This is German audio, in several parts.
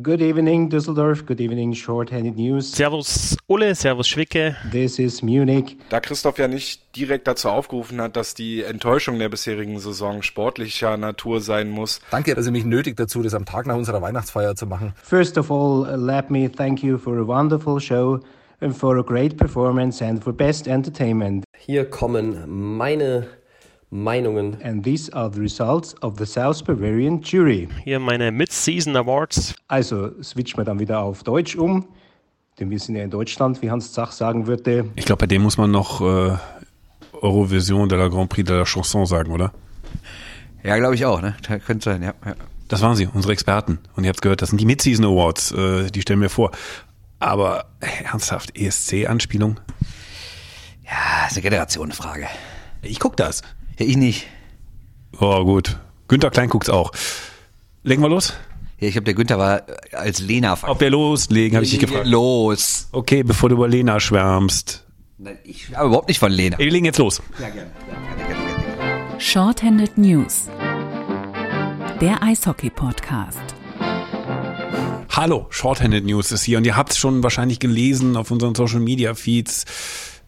Good evening, Düsseldorf. Good evening, Shorthanded News. Servus Ulle, Servus Schwicke. This is Munich. Da Christoph ja nicht direkt dazu aufgerufen hat, dass die Enttäuschung der bisherigen Saison sportlicher Natur sein muss. Danke, dass ihr mich nötigt dazu, das am Tag nach unserer Weihnachtsfeier zu machen. First of all, let me thank you for a wonderful show and for a great performance and for best entertainment. Hier kommen meine Meinungen. And these are the results of the South Bavarian Jury. Hier meine Mid-Season Awards. Also switchen wir dann wieder auf Deutsch um, denn wir sind ja in Deutschland, wie Hans Zach sagen würde. Ich glaube, bei dem muss man noch äh, Eurovision de la Grand Prix de la Chanson sagen, oder? Ja, glaube ich auch, ne? Könnte sein, ja, ja. Das waren sie, unsere Experten. Und ihr habt gehört, das sind die Mid-Season Awards, äh, die stellen wir vor. Aber ernsthaft, ESC-Anspielung? Ja, ist eine Generationenfrage. Ich guck das. Ja, ich nicht. Oh, gut. Günther Klein guckt's auch. Legen wir los? Ja, ich glaube, der Günther war als Lena. Ob wir loslegen, habe ich dich gefragt. Los. Okay, bevor du über Lena schwärmst. Nein, ich habe überhaupt nicht von Lena. Wir legen jetzt los. Ja, gerne. Ja, gerne, gerne, gerne. Shorthanded News. Der Eishockey-Podcast. Hallo, Shorthanded News ist hier und ihr habt es schon wahrscheinlich gelesen auf unseren Social Media Feeds.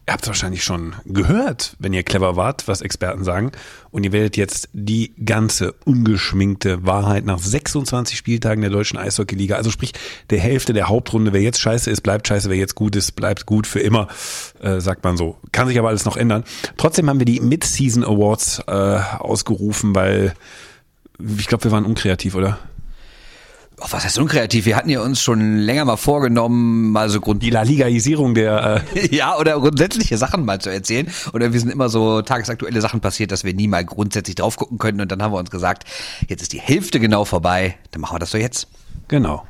Ihr habt es wahrscheinlich schon gehört, wenn ihr clever wart, was Experten sagen. Und ihr werdet jetzt die ganze ungeschminkte Wahrheit nach 26 Spieltagen der deutschen Eishockey-Liga, also sprich der Hälfte der Hauptrunde, wer jetzt scheiße ist, bleibt scheiße, wer jetzt gut ist, bleibt gut für immer, äh, sagt man so. Kann sich aber alles noch ändern. Trotzdem haben wir die Mid-Season Awards äh, ausgerufen, weil ich glaube, wir waren unkreativ, oder? Oh, was heißt unkreativ? Wir hatten ja uns schon länger mal vorgenommen, mal so Grund die La Ligaisierung der äh ja oder grundsätzliche Sachen mal zu erzählen. Oder wir sind immer so tagesaktuelle Sachen passiert, dass wir nie mal grundsätzlich drauf gucken können. Und dann haben wir uns gesagt, jetzt ist die Hälfte genau vorbei, dann machen wir das doch jetzt. Genau.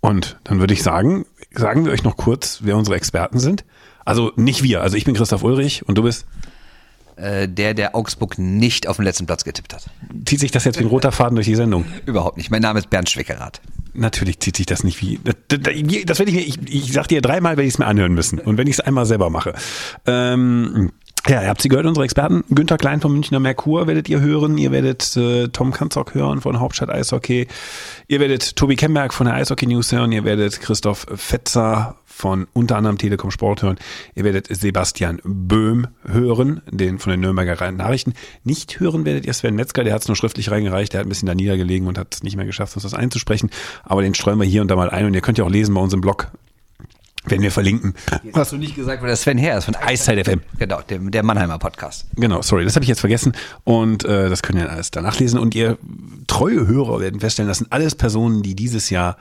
Und dann würde ich sagen, sagen wir euch noch kurz, wer unsere Experten sind. Also nicht wir. Also ich bin Christoph Ulrich und du bist der, der Augsburg nicht auf den letzten Platz getippt hat. Zieht sich das jetzt wie ein roter Faden durch die Sendung? Überhaupt nicht. Mein Name ist Bernd Schwickerath. Natürlich zieht sich das nicht wie. Das, das werde ich mir, ich, ich sag dir dreimal, werde ich es mir anhören müssen. Und wenn ich es einmal selber mache. Ähm, ja, ihr habt sie gehört, unsere Experten. Günter Klein vom Münchner Merkur werdet ihr hören. Ihr werdet äh, Tom Kanzock hören von Hauptstadt Eishockey. Ihr werdet Tobi Kemberg von der Eishockey News hören. Ihr werdet Christoph Fetzer von unter anderem Telekom Sport hören. Ihr werdet Sebastian Böhm hören, den von den Nürnberger Nachrichten. Nicht hören werdet ihr Sven Metzger, der hat es nur schriftlich reingereicht, der hat ein bisschen da niedergelegen und hat es nicht mehr geschafft, uns das einzusprechen. Aber den streuen wir hier und da mal ein und ihr könnt ja auch lesen bei uns im Blog. Wenn wir verlinken. Jetzt hast du nicht gesagt, weil der Sven her ist von Eiszeit FM. Genau, der, der Mannheimer Podcast. Genau, sorry, das habe ich jetzt vergessen. Und äh, das könnt ihr alles danach lesen. Und ihr treue Hörer werden feststellen, das sind alles Personen, die dieses Jahr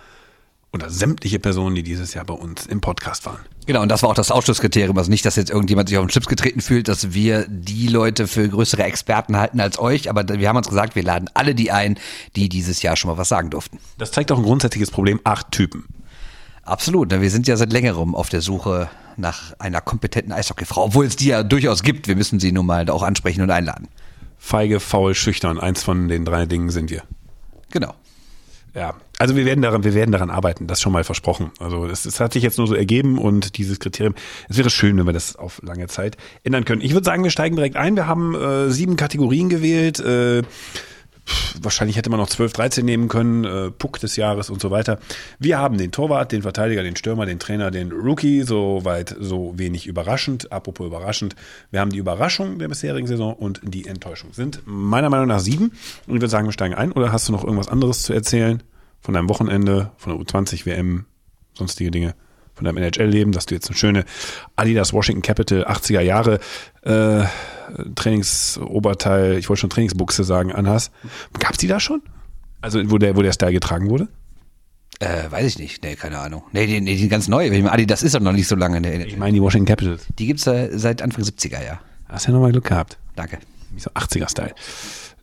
oder sämtliche Personen, die dieses Jahr bei uns im Podcast waren. Genau, und das war auch das Ausschlusskriterium. Also nicht, dass jetzt irgendjemand sich auf den Chips getreten fühlt, dass wir die Leute für größere Experten halten als euch, aber wir haben uns gesagt, wir laden alle die ein, die dieses Jahr schon mal was sagen durften. Das zeigt auch ein grundsätzliches Problem, acht Typen. Absolut, wir sind ja seit längerem auf der Suche nach einer kompetenten Eishockeyfrau, obwohl es die ja durchaus gibt. Wir müssen sie nun mal auch ansprechen und einladen. Feige, faul, schüchtern, eins von den drei Dingen sind wir. Genau. Ja, also wir werden daran, wir werden daran arbeiten, das schon mal versprochen. Also es, es hat sich jetzt nur so ergeben und dieses Kriterium, es wäre schön, wenn wir das auf lange Zeit ändern können. Ich würde sagen, wir steigen direkt ein. Wir haben äh, sieben Kategorien gewählt. Äh, wahrscheinlich hätte man noch 12, 13 nehmen können, äh, Puck des Jahres und so weiter. Wir haben den Torwart, den Verteidiger, den Stürmer, den Trainer, den Rookie, soweit so wenig überraschend. Apropos überraschend, wir haben die Überraschung der bisherigen Saison und die Enttäuschung. Sind meiner Meinung nach sieben. Und ich würde sagen, wir steigen ein. Oder hast du noch irgendwas anderes zu erzählen? Von deinem Wochenende, von der U20 WM, sonstige Dinge? Von deinem NHL-Leben, dass du jetzt eine schöne Adidas Washington Capital 80er Jahre äh, Trainingsoberteil, ich wollte schon Trainingsbuchse sagen, anhast. Gab's die da schon? Also wo der, wo der Style getragen wurde? Äh, weiß ich nicht. Nee, keine Ahnung. Nee, die, die, die ganz neue. Adi, das ist doch noch nicht so lange. Nee, ich meine die Washington Capitals. Die gibt's äh, seit Anfang 70er, ja. Hast ja nochmal Glück gehabt. Danke. So 80er-Style.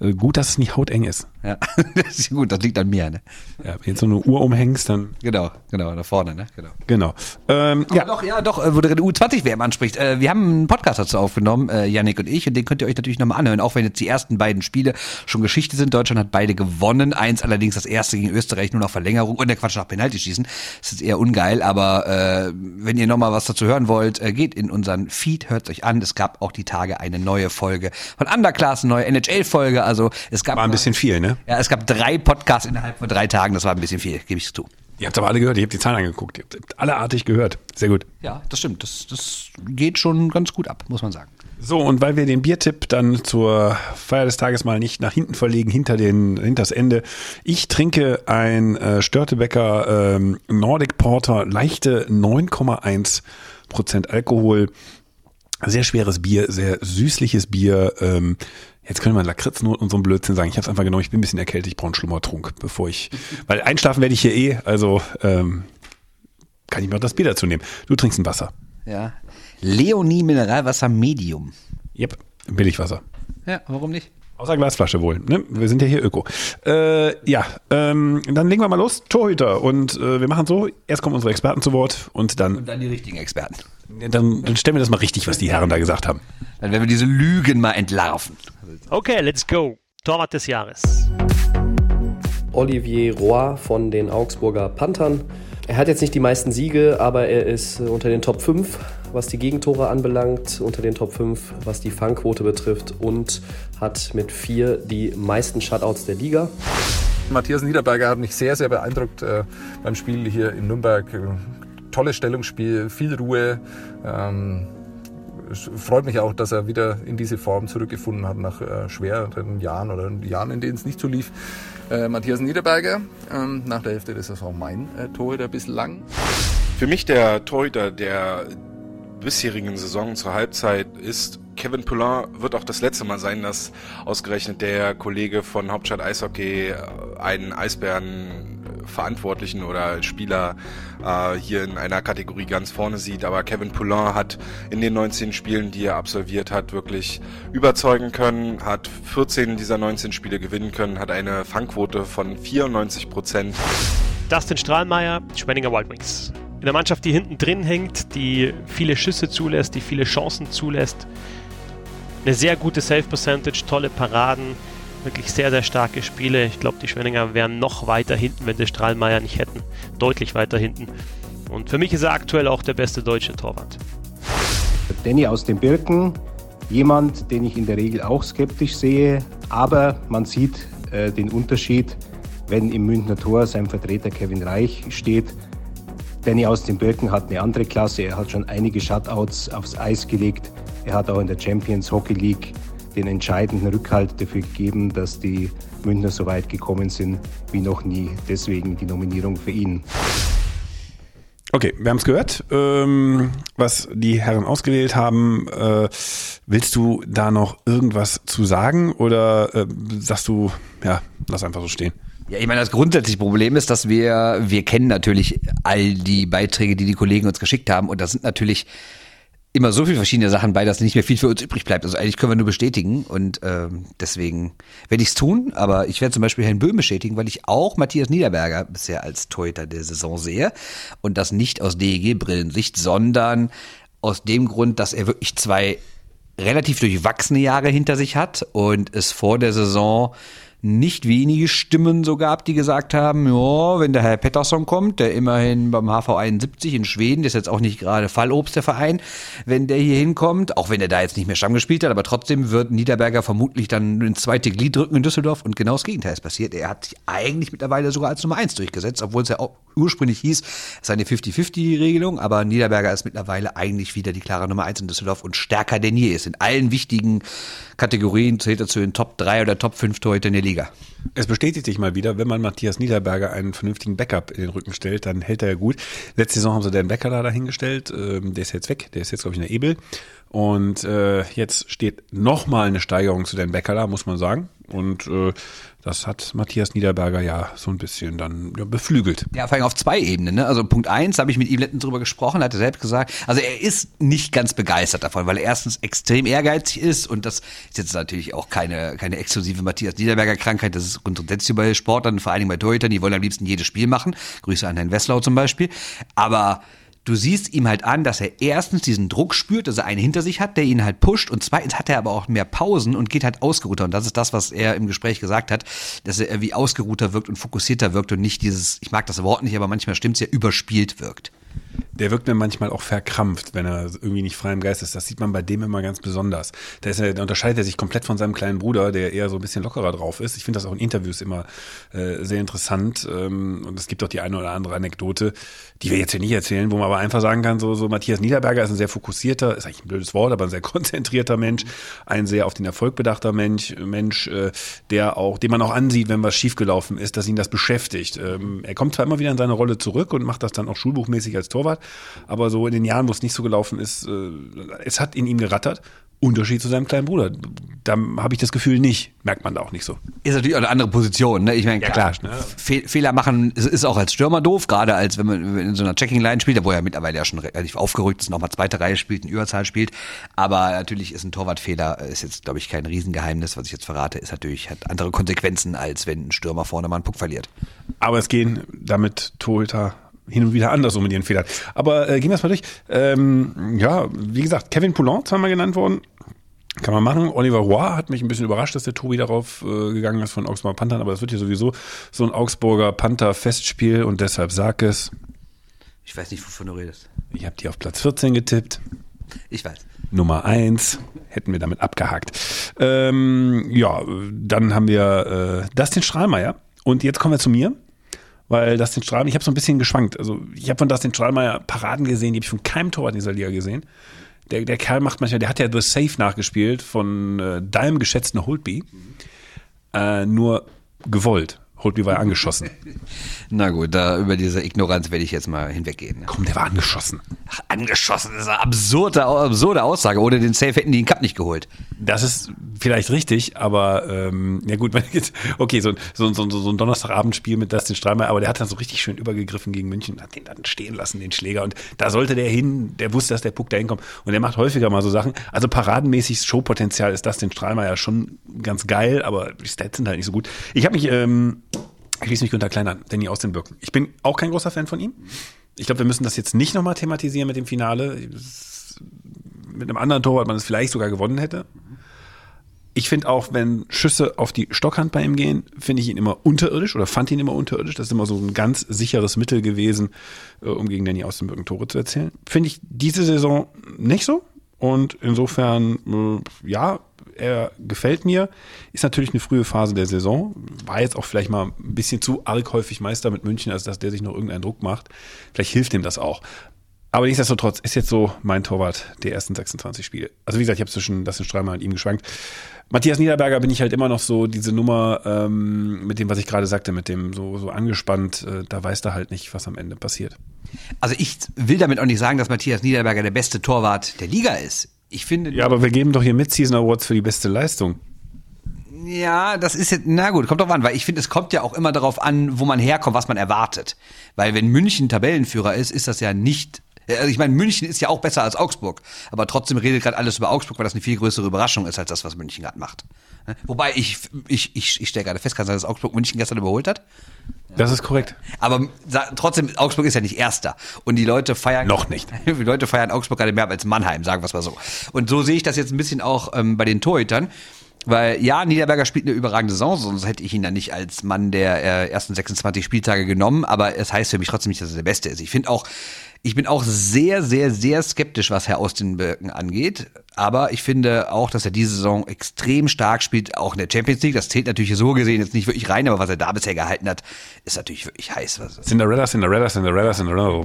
Äh, gut, dass es nicht hauteng ist. Ja, das ist gut, das liegt an mir, ne? Ja, wenn jetzt so eine Uhr umhängst, dann. Genau, genau, da vorne, ne? Genau. Genau. Ähm, ja. doch, ja, doch, äh, wo der U20-WM anspricht. Äh, wir haben einen Podcast dazu aufgenommen, äh, Yannick und ich, und den könnt ihr euch natürlich nochmal anhören, auch wenn jetzt die ersten beiden Spiele schon Geschichte sind. Deutschland hat beide gewonnen. Eins allerdings das erste gegen Österreich nur nach Verlängerung und der Quatsch nach Penalty schießen. Das ist eher ungeil, aber äh, wenn ihr nochmal was dazu hören wollt, geht in unseren Feed, hört euch an. Es gab auch die Tage eine neue Folge von Underclass, eine neue NHL-Folge. Also es gab War ein bisschen viel, ne? Ja, es gab drei Podcasts innerhalb von drei Tagen. Das war ein bisschen viel, gebe ich zu. Ihr habt aber alle gehört, ich habe die Zahlen angeguckt. Ihr habt alle artig gehört. Sehr gut. Ja, das stimmt. Das, das geht schon ganz gut ab, muss man sagen. So, und weil wir den Biertipp dann zur Feier des Tages mal nicht nach hinten verlegen, hinter den, hinters Ende. Ich trinke ein äh, Störtebecker ähm, Nordic Porter, leichte 9,1 Prozent Alkohol. Sehr schweres Bier, sehr süßliches Bier. Ähm, jetzt können wir Lakritznoten und so ein Blödsinn sagen. Ich habe es einfach genommen, ich bin ein bisschen erkältet, ich brauche einen Schlummertrunk, bevor ich, weil einschlafen werde ich hier eh, also ähm, kann ich mir auch das Bier dazu nehmen. Du trinkst ein Wasser. Ja. Leonie Mineralwasser Medium. Yep, Billigwasser. Ja, warum nicht? Außer Glasflasche wohl. Ne? Wir sind ja hier Öko. Äh, ja, ähm, dann legen wir mal los. Torhüter. Und äh, wir machen so, erst kommen unsere Experten zu Wort und dann, Und dann die richtigen Experten. dann, dann stellen wir das mal richtig, was die Herren da gesagt haben. Dann werden wir diese Lügen mal entlarven. Okay, let's go. Torwart des Jahres. Olivier Roy von den Augsburger Panthern. Er hat jetzt nicht die meisten Siege, aber er ist äh, unter den Top 5, was die Gegentore anbelangt, unter den Top 5, was die Fangquote betrifft und hat mit vier die meisten Shutouts der Liga. Matthias Niederberger hat mich sehr, sehr beeindruckt äh, beim Spiel hier in Nürnberg. Äh, Tolles Stellungsspiel, viel Ruhe. Ähm, es freut mich auch, dass er wieder in diese Form zurückgefunden hat nach schweren Jahren oder Jahren, in denen es nicht so lief. Äh, Matthias Niederberger, ähm, nach der Hälfte der Saison mein äh, Torhüter bislang. Für mich der Torhüter der bisherigen Saison zur Halbzeit ist Kevin Poulin wird auch das letzte Mal sein, dass ausgerechnet der Kollege von Hauptstadt Eishockey äh, einen Eisbären Verantwortlichen oder Spieler äh, hier in einer Kategorie ganz vorne sieht. Aber Kevin Poulin hat in den 19 Spielen, die er absolviert hat, wirklich überzeugen können, hat 14 dieser 19 Spiele gewinnen können, hat eine Fangquote von 94 Prozent. Dustin Strahlmeier, Schwenninger Wild Wings. In der Mannschaft, die hinten drin hängt, die viele Schüsse zulässt, die viele Chancen zulässt. Eine sehr gute Save-Percentage, tolle Paraden, wirklich sehr, sehr starke Spiele. Ich glaube, die Schwenninger wären noch weiter hinten, wenn die Strahlmeier nicht hätten. Deutlich weiter hinten. Und für mich ist er aktuell auch der beste deutsche Torwart. Danny aus den Birken, jemand, den ich in der Regel auch skeptisch sehe, aber man sieht äh, den Unterschied, wenn im Münchner Tor sein Vertreter Kevin Reich steht. Danny aus den Birken hat eine andere Klasse, er hat schon einige Shutouts aufs Eis gelegt, er hat auch in der Champions Hockey League den entscheidenden Rückhalt dafür gegeben, dass die Münchner so weit gekommen sind wie noch nie. Deswegen die Nominierung für ihn. Okay, wir haben es gehört, ähm, was die Herren ausgewählt haben. Äh, willst du da noch irgendwas zu sagen oder äh, sagst du, ja, lass einfach so stehen? Ja, ich meine, das grundsätzliche Problem ist, dass wir, wir kennen natürlich all die Beiträge, die die Kollegen uns geschickt haben und da sind natürlich immer so viele verschiedene Sachen bei, dass nicht mehr viel für uns übrig bleibt. Also eigentlich können wir nur bestätigen und ähm, deswegen werde ich es tun, aber ich werde zum Beispiel Herrn Böhm bestätigen, weil ich auch Matthias Niederberger bisher als Torhüter der Saison sehe und das nicht aus DEG-Brillensicht, sondern aus dem Grund, dass er wirklich zwei relativ durchwachsene Jahre hinter sich hat und es vor der Saison nicht wenige Stimmen so gab, die gesagt haben, ja, wenn der Herr Pettersson kommt, der immerhin beim HV 71 in Schweden, ist jetzt auch nicht gerade Fallobst der Verein, wenn der hier hinkommt, auch wenn er da jetzt nicht mehr Stamm gespielt hat, aber trotzdem wird Niederberger vermutlich dann ins zweite Glied drücken in Düsseldorf und genau das Gegenteil ist passiert. Er hat sich eigentlich mittlerweile sogar als Nummer eins durchgesetzt, obwohl es ja auch ursprünglich hieß, es ist eine 50-50-Regelung, aber Niederberger ist mittlerweile eigentlich wieder die klare Nummer eins in Düsseldorf und stärker denn je ist. In allen wichtigen Kategorien zählt er zu den Top 3 oder Top 5 Torhüter in der Liga. Es bestätigt sich mal wieder, wenn man Matthias Niederberger einen vernünftigen Backup in den Rücken stellt, dann hält er ja gut. Letzte Saison haben sie den Becker da dahingestellt, ähm, der ist jetzt weg, der ist jetzt glaube ich in der Ebel. Und äh, jetzt steht nochmal eine Steigerung zu den Becker da, muss man sagen. Und äh, das hat Matthias Niederberger ja so ein bisschen dann ja, beflügelt. Ja, vor allem auf zwei Ebenen. Ne? Also Punkt eins, habe ich mit ihm letztens drüber gesprochen, hat er selbst gesagt, also er ist nicht ganz begeistert davon, weil er erstens extrem ehrgeizig ist und das ist jetzt natürlich auch keine, keine exklusive Matthias Niederberger Krankheit, das ist grundsätzlich bei Sportlern, vor Dingen bei Torhütern, die wollen am liebsten jedes Spiel machen. Grüße an Herrn Wesslau zum Beispiel. Aber du siehst ihm halt an, dass er erstens diesen Druck spürt, dass er einen hinter sich hat, der ihn halt pusht und zweitens hat er aber auch mehr Pausen und geht halt ausgeruhter und das ist das, was er im Gespräch gesagt hat, dass er wie ausgeruhter wirkt und fokussierter wirkt und nicht dieses, ich mag das Wort nicht, aber manchmal stimmt's ja, überspielt wirkt. Der wirkt mir manchmal auch verkrampft, wenn er irgendwie nicht frei im Geist ist. Das sieht man bei dem immer ganz besonders. Da, ist er, da unterscheidet er sich komplett von seinem kleinen Bruder, der eher so ein bisschen lockerer drauf ist. Ich finde das auch in Interviews immer äh, sehr interessant. Ähm, und es gibt auch die eine oder andere Anekdote, die wir jetzt hier nicht erzählen, wo man aber einfach sagen kann, so, so Matthias Niederberger ist ein sehr fokussierter, ist eigentlich ein blödes Wort, aber ein sehr konzentrierter Mensch, ein sehr auf den Erfolg bedachter Mensch, Mensch, äh, der auch, den man auch ansieht, wenn was schiefgelaufen ist, dass ihn das beschäftigt. Ähm, er kommt zwar immer wieder in seine Rolle zurück und macht das dann auch schulbuchmäßig als Torwart, aber so in den Jahren, wo es nicht so gelaufen ist, äh, es hat in ihm gerattert. Unterschied zu seinem kleinen Bruder. Da habe ich das Gefühl nicht, merkt man da auch nicht so. Ist natürlich auch eine andere Position. Ne? Ich meine, Ja, klar, ne? Fe Fehler machen ist, ist auch als Stürmer doof, gerade als wenn man in so einer Checking-Line spielt, wo er mittlerweile ja schon relativ aufgerückt ist, nochmal zweite Reihe spielt, in Überzahl spielt. Aber natürlich ist ein Torwartfehler, ist jetzt, glaube ich, kein Riesengeheimnis, was ich jetzt verrate, ist natürlich, hat andere Konsequenzen, als wenn ein Stürmer vorne mal einen Puck verliert. Aber es gehen damit Torhüter hin und wieder anders um mit ihren Fehlern. Aber äh, gehen wir es mal durch. Ähm, ja, wie gesagt, Kevin Poulon zweimal genannt worden. Kann man machen. Oliver Roy hat mich ein bisschen überrascht, dass der Tobi darauf äh, gegangen ist von Augsburger Panthern, aber das wird ja sowieso so ein Augsburger Panther-Festspiel und deshalb sag es. Ich weiß nicht, wovon du redest. Ich habe die auf Platz 14 getippt. Ich weiß. Nummer eins hätten wir damit abgehakt. Ähm, ja, dann haben wir äh, Dustin Strahlmeier. Und jetzt kommen wir zu mir, weil Dustin Strahlmeier, ich habe so ein bisschen geschwankt. Also ich habe von Dustin Strahlmeier Paraden gesehen, die habe ich von keinem Torwart in dieser Liga gesehen. Der, der Kerl macht manchmal, der hat ja The Safe nachgespielt von äh, deinem geschätzten Holtby. Äh, nur gewollt. Holtby war ja angeschossen. Na gut, da über diese Ignoranz werde ich jetzt mal hinweggehen. ne? Komm, der war angeschossen. Ach, angeschossen, das ist eine absurde, absurde Aussage. Ohne den Safe hätten die den Cup nicht geholt. Das ist vielleicht richtig, aber ähm, ja gut, okay, so, so, so, so ein Donnerstagabendspiel mit Dustin Streimer, aber der hat dann so richtig schön übergegriffen gegen München, hat den dann stehen lassen, den Schläger. Und da sollte der hin, der wusste, dass der Puck da hinkommt. Und der macht häufiger mal so Sachen. Also paradenmäßig Showpotenzial ist Dustin Streimer ja schon ganz geil, aber die Stats sind halt nicht so gut. Ich habe mich, ähm, ich schließe mich Günther Klein an, Danny aus den Birken. Ich bin auch kein großer Fan von ihm. Ich glaube, wir müssen das jetzt nicht nochmal thematisieren mit dem Finale. Mit einem anderen Torwart man es vielleicht sogar gewonnen hätte. Ich finde auch, wenn Schüsse auf die Stockhand bei ihm gehen, finde ich ihn immer unterirdisch oder fand ihn immer unterirdisch. Das ist immer so ein ganz sicheres Mittel gewesen, äh, um gegen Danny aus dem Birken Tore zu erzielen. Finde ich diese Saison nicht so. Und insofern, äh, ja, er gefällt mir. Ist natürlich eine frühe Phase der Saison. War jetzt auch vielleicht mal ein bisschen zu arg häufig Meister mit München, als dass der sich noch irgendeinen Druck macht. Vielleicht hilft ihm das auch. Aber nichtsdestotrotz ist jetzt so mein Torwart der ersten 26 Spiele. Also wie gesagt, ich habe zwischen das Streimer und ihm geschwankt. Matthias Niederberger bin ich halt immer noch so diese Nummer ähm, mit dem, was ich gerade sagte, mit dem so, so angespannt. Äh, da weiß er halt nicht, was am Ende passiert. Also ich will damit auch nicht sagen, dass Matthias Niederberger der beste Torwart der Liga ist. Ich finde. Ja, aber wir geben doch hier Mid-Season Awards für die beste Leistung. Ja, das ist jetzt, na gut, kommt drauf an, weil ich finde, es kommt ja auch immer darauf an, wo man herkommt, was man erwartet. Weil wenn München Tabellenführer ist, ist das ja nicht, also ich meine, München ist ja auch besser als Augsburg, aber trotzdem redet gerade alles über Augsburg, weil das eine viel größere Überraschung ist, als das, was München gerade macht. Wobei ich, ich, ich, ich stelle gerade fest, kann sein, dass Augsburg München gestern überholt hat. Das ist korrekt. Aber trotzdem, Augsburg ist ja nicht Erster. Und die Leute feiern. Noch nicht. Die Leute feiern Augsburg gerade mehr als Mannheim, sagen wir es mal so. Und so sehe ich das jetzt ein bisschen auch ähm, bei den Torhütern. Weil ja, Niederberger spielt eine überragende Saison, sonst hätte ich ihn dann nicht als Mann der äh, ersten 26 Spieltage genommen. Aber es heißt für mich trotzdem nicht, dass er der Beste ist. Ich finde auch, ich bin auch sehr, sehr, sehr skeptisch, was Herr Austin-Birken angeht. Aber ich finde auch, dass er diese Saison extrem stark spielt, auch in der Champions League. Das zählt natürlich so gesehen jetzt nicht wirklich rein, aber was er da bisher gehalten hat, ist natürlich wirklich heiß. Was, Cinderella, Cinderella, Cinderella, Cinderella.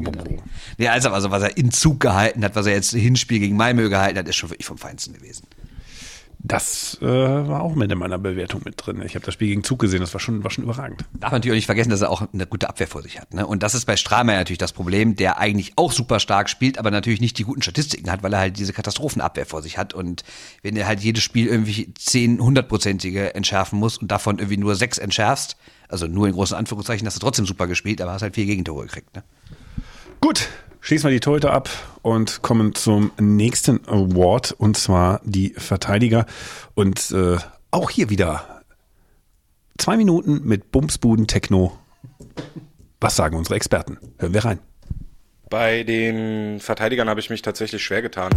ja, also, also was er in Zug gehalten hat, was er jetzt Hinspiel gegen Malmö gehalten hat, ist schon wirklich vom Feinsten gewesen. Das äh, war auch mit in meiner Bewertung mit drin. Ich habe das Spiel gegen Zug gesehen, das war schon, war schon überragend. Darf man natürlich auch nicht vergessen, dass er auch eine gute Abwehr vor sich hat. Ne? Und das ist bei Strahlmeier natürlich das Problem, der eigentlich auch super stark spielt, aber natürlich nicht die guten Statistiken hat, weil er halt diese Katastrophenabwehr vor sich hat. Und wenn er halt jedes Spiel irgendwie zehn hundertprozentige entschärfen muss und davon irgendwie nur sechs entschärfst, also nur in großen Anführungszeichen, hast du trotzdem super gespielt, aber hast halt vier Gegentore gekriegt. Ne? Gut, schließen wir die Torhüter ab und kommen zum nächsten Award und zwar die Verteidiger. Und äh, auch hier wieder zwei Minuten mit Bumsbuden Techno. Was sagen unsere Experten? Hören wir rein. Bei den Verteidigern habe ich mich tatsächlich schwer getan.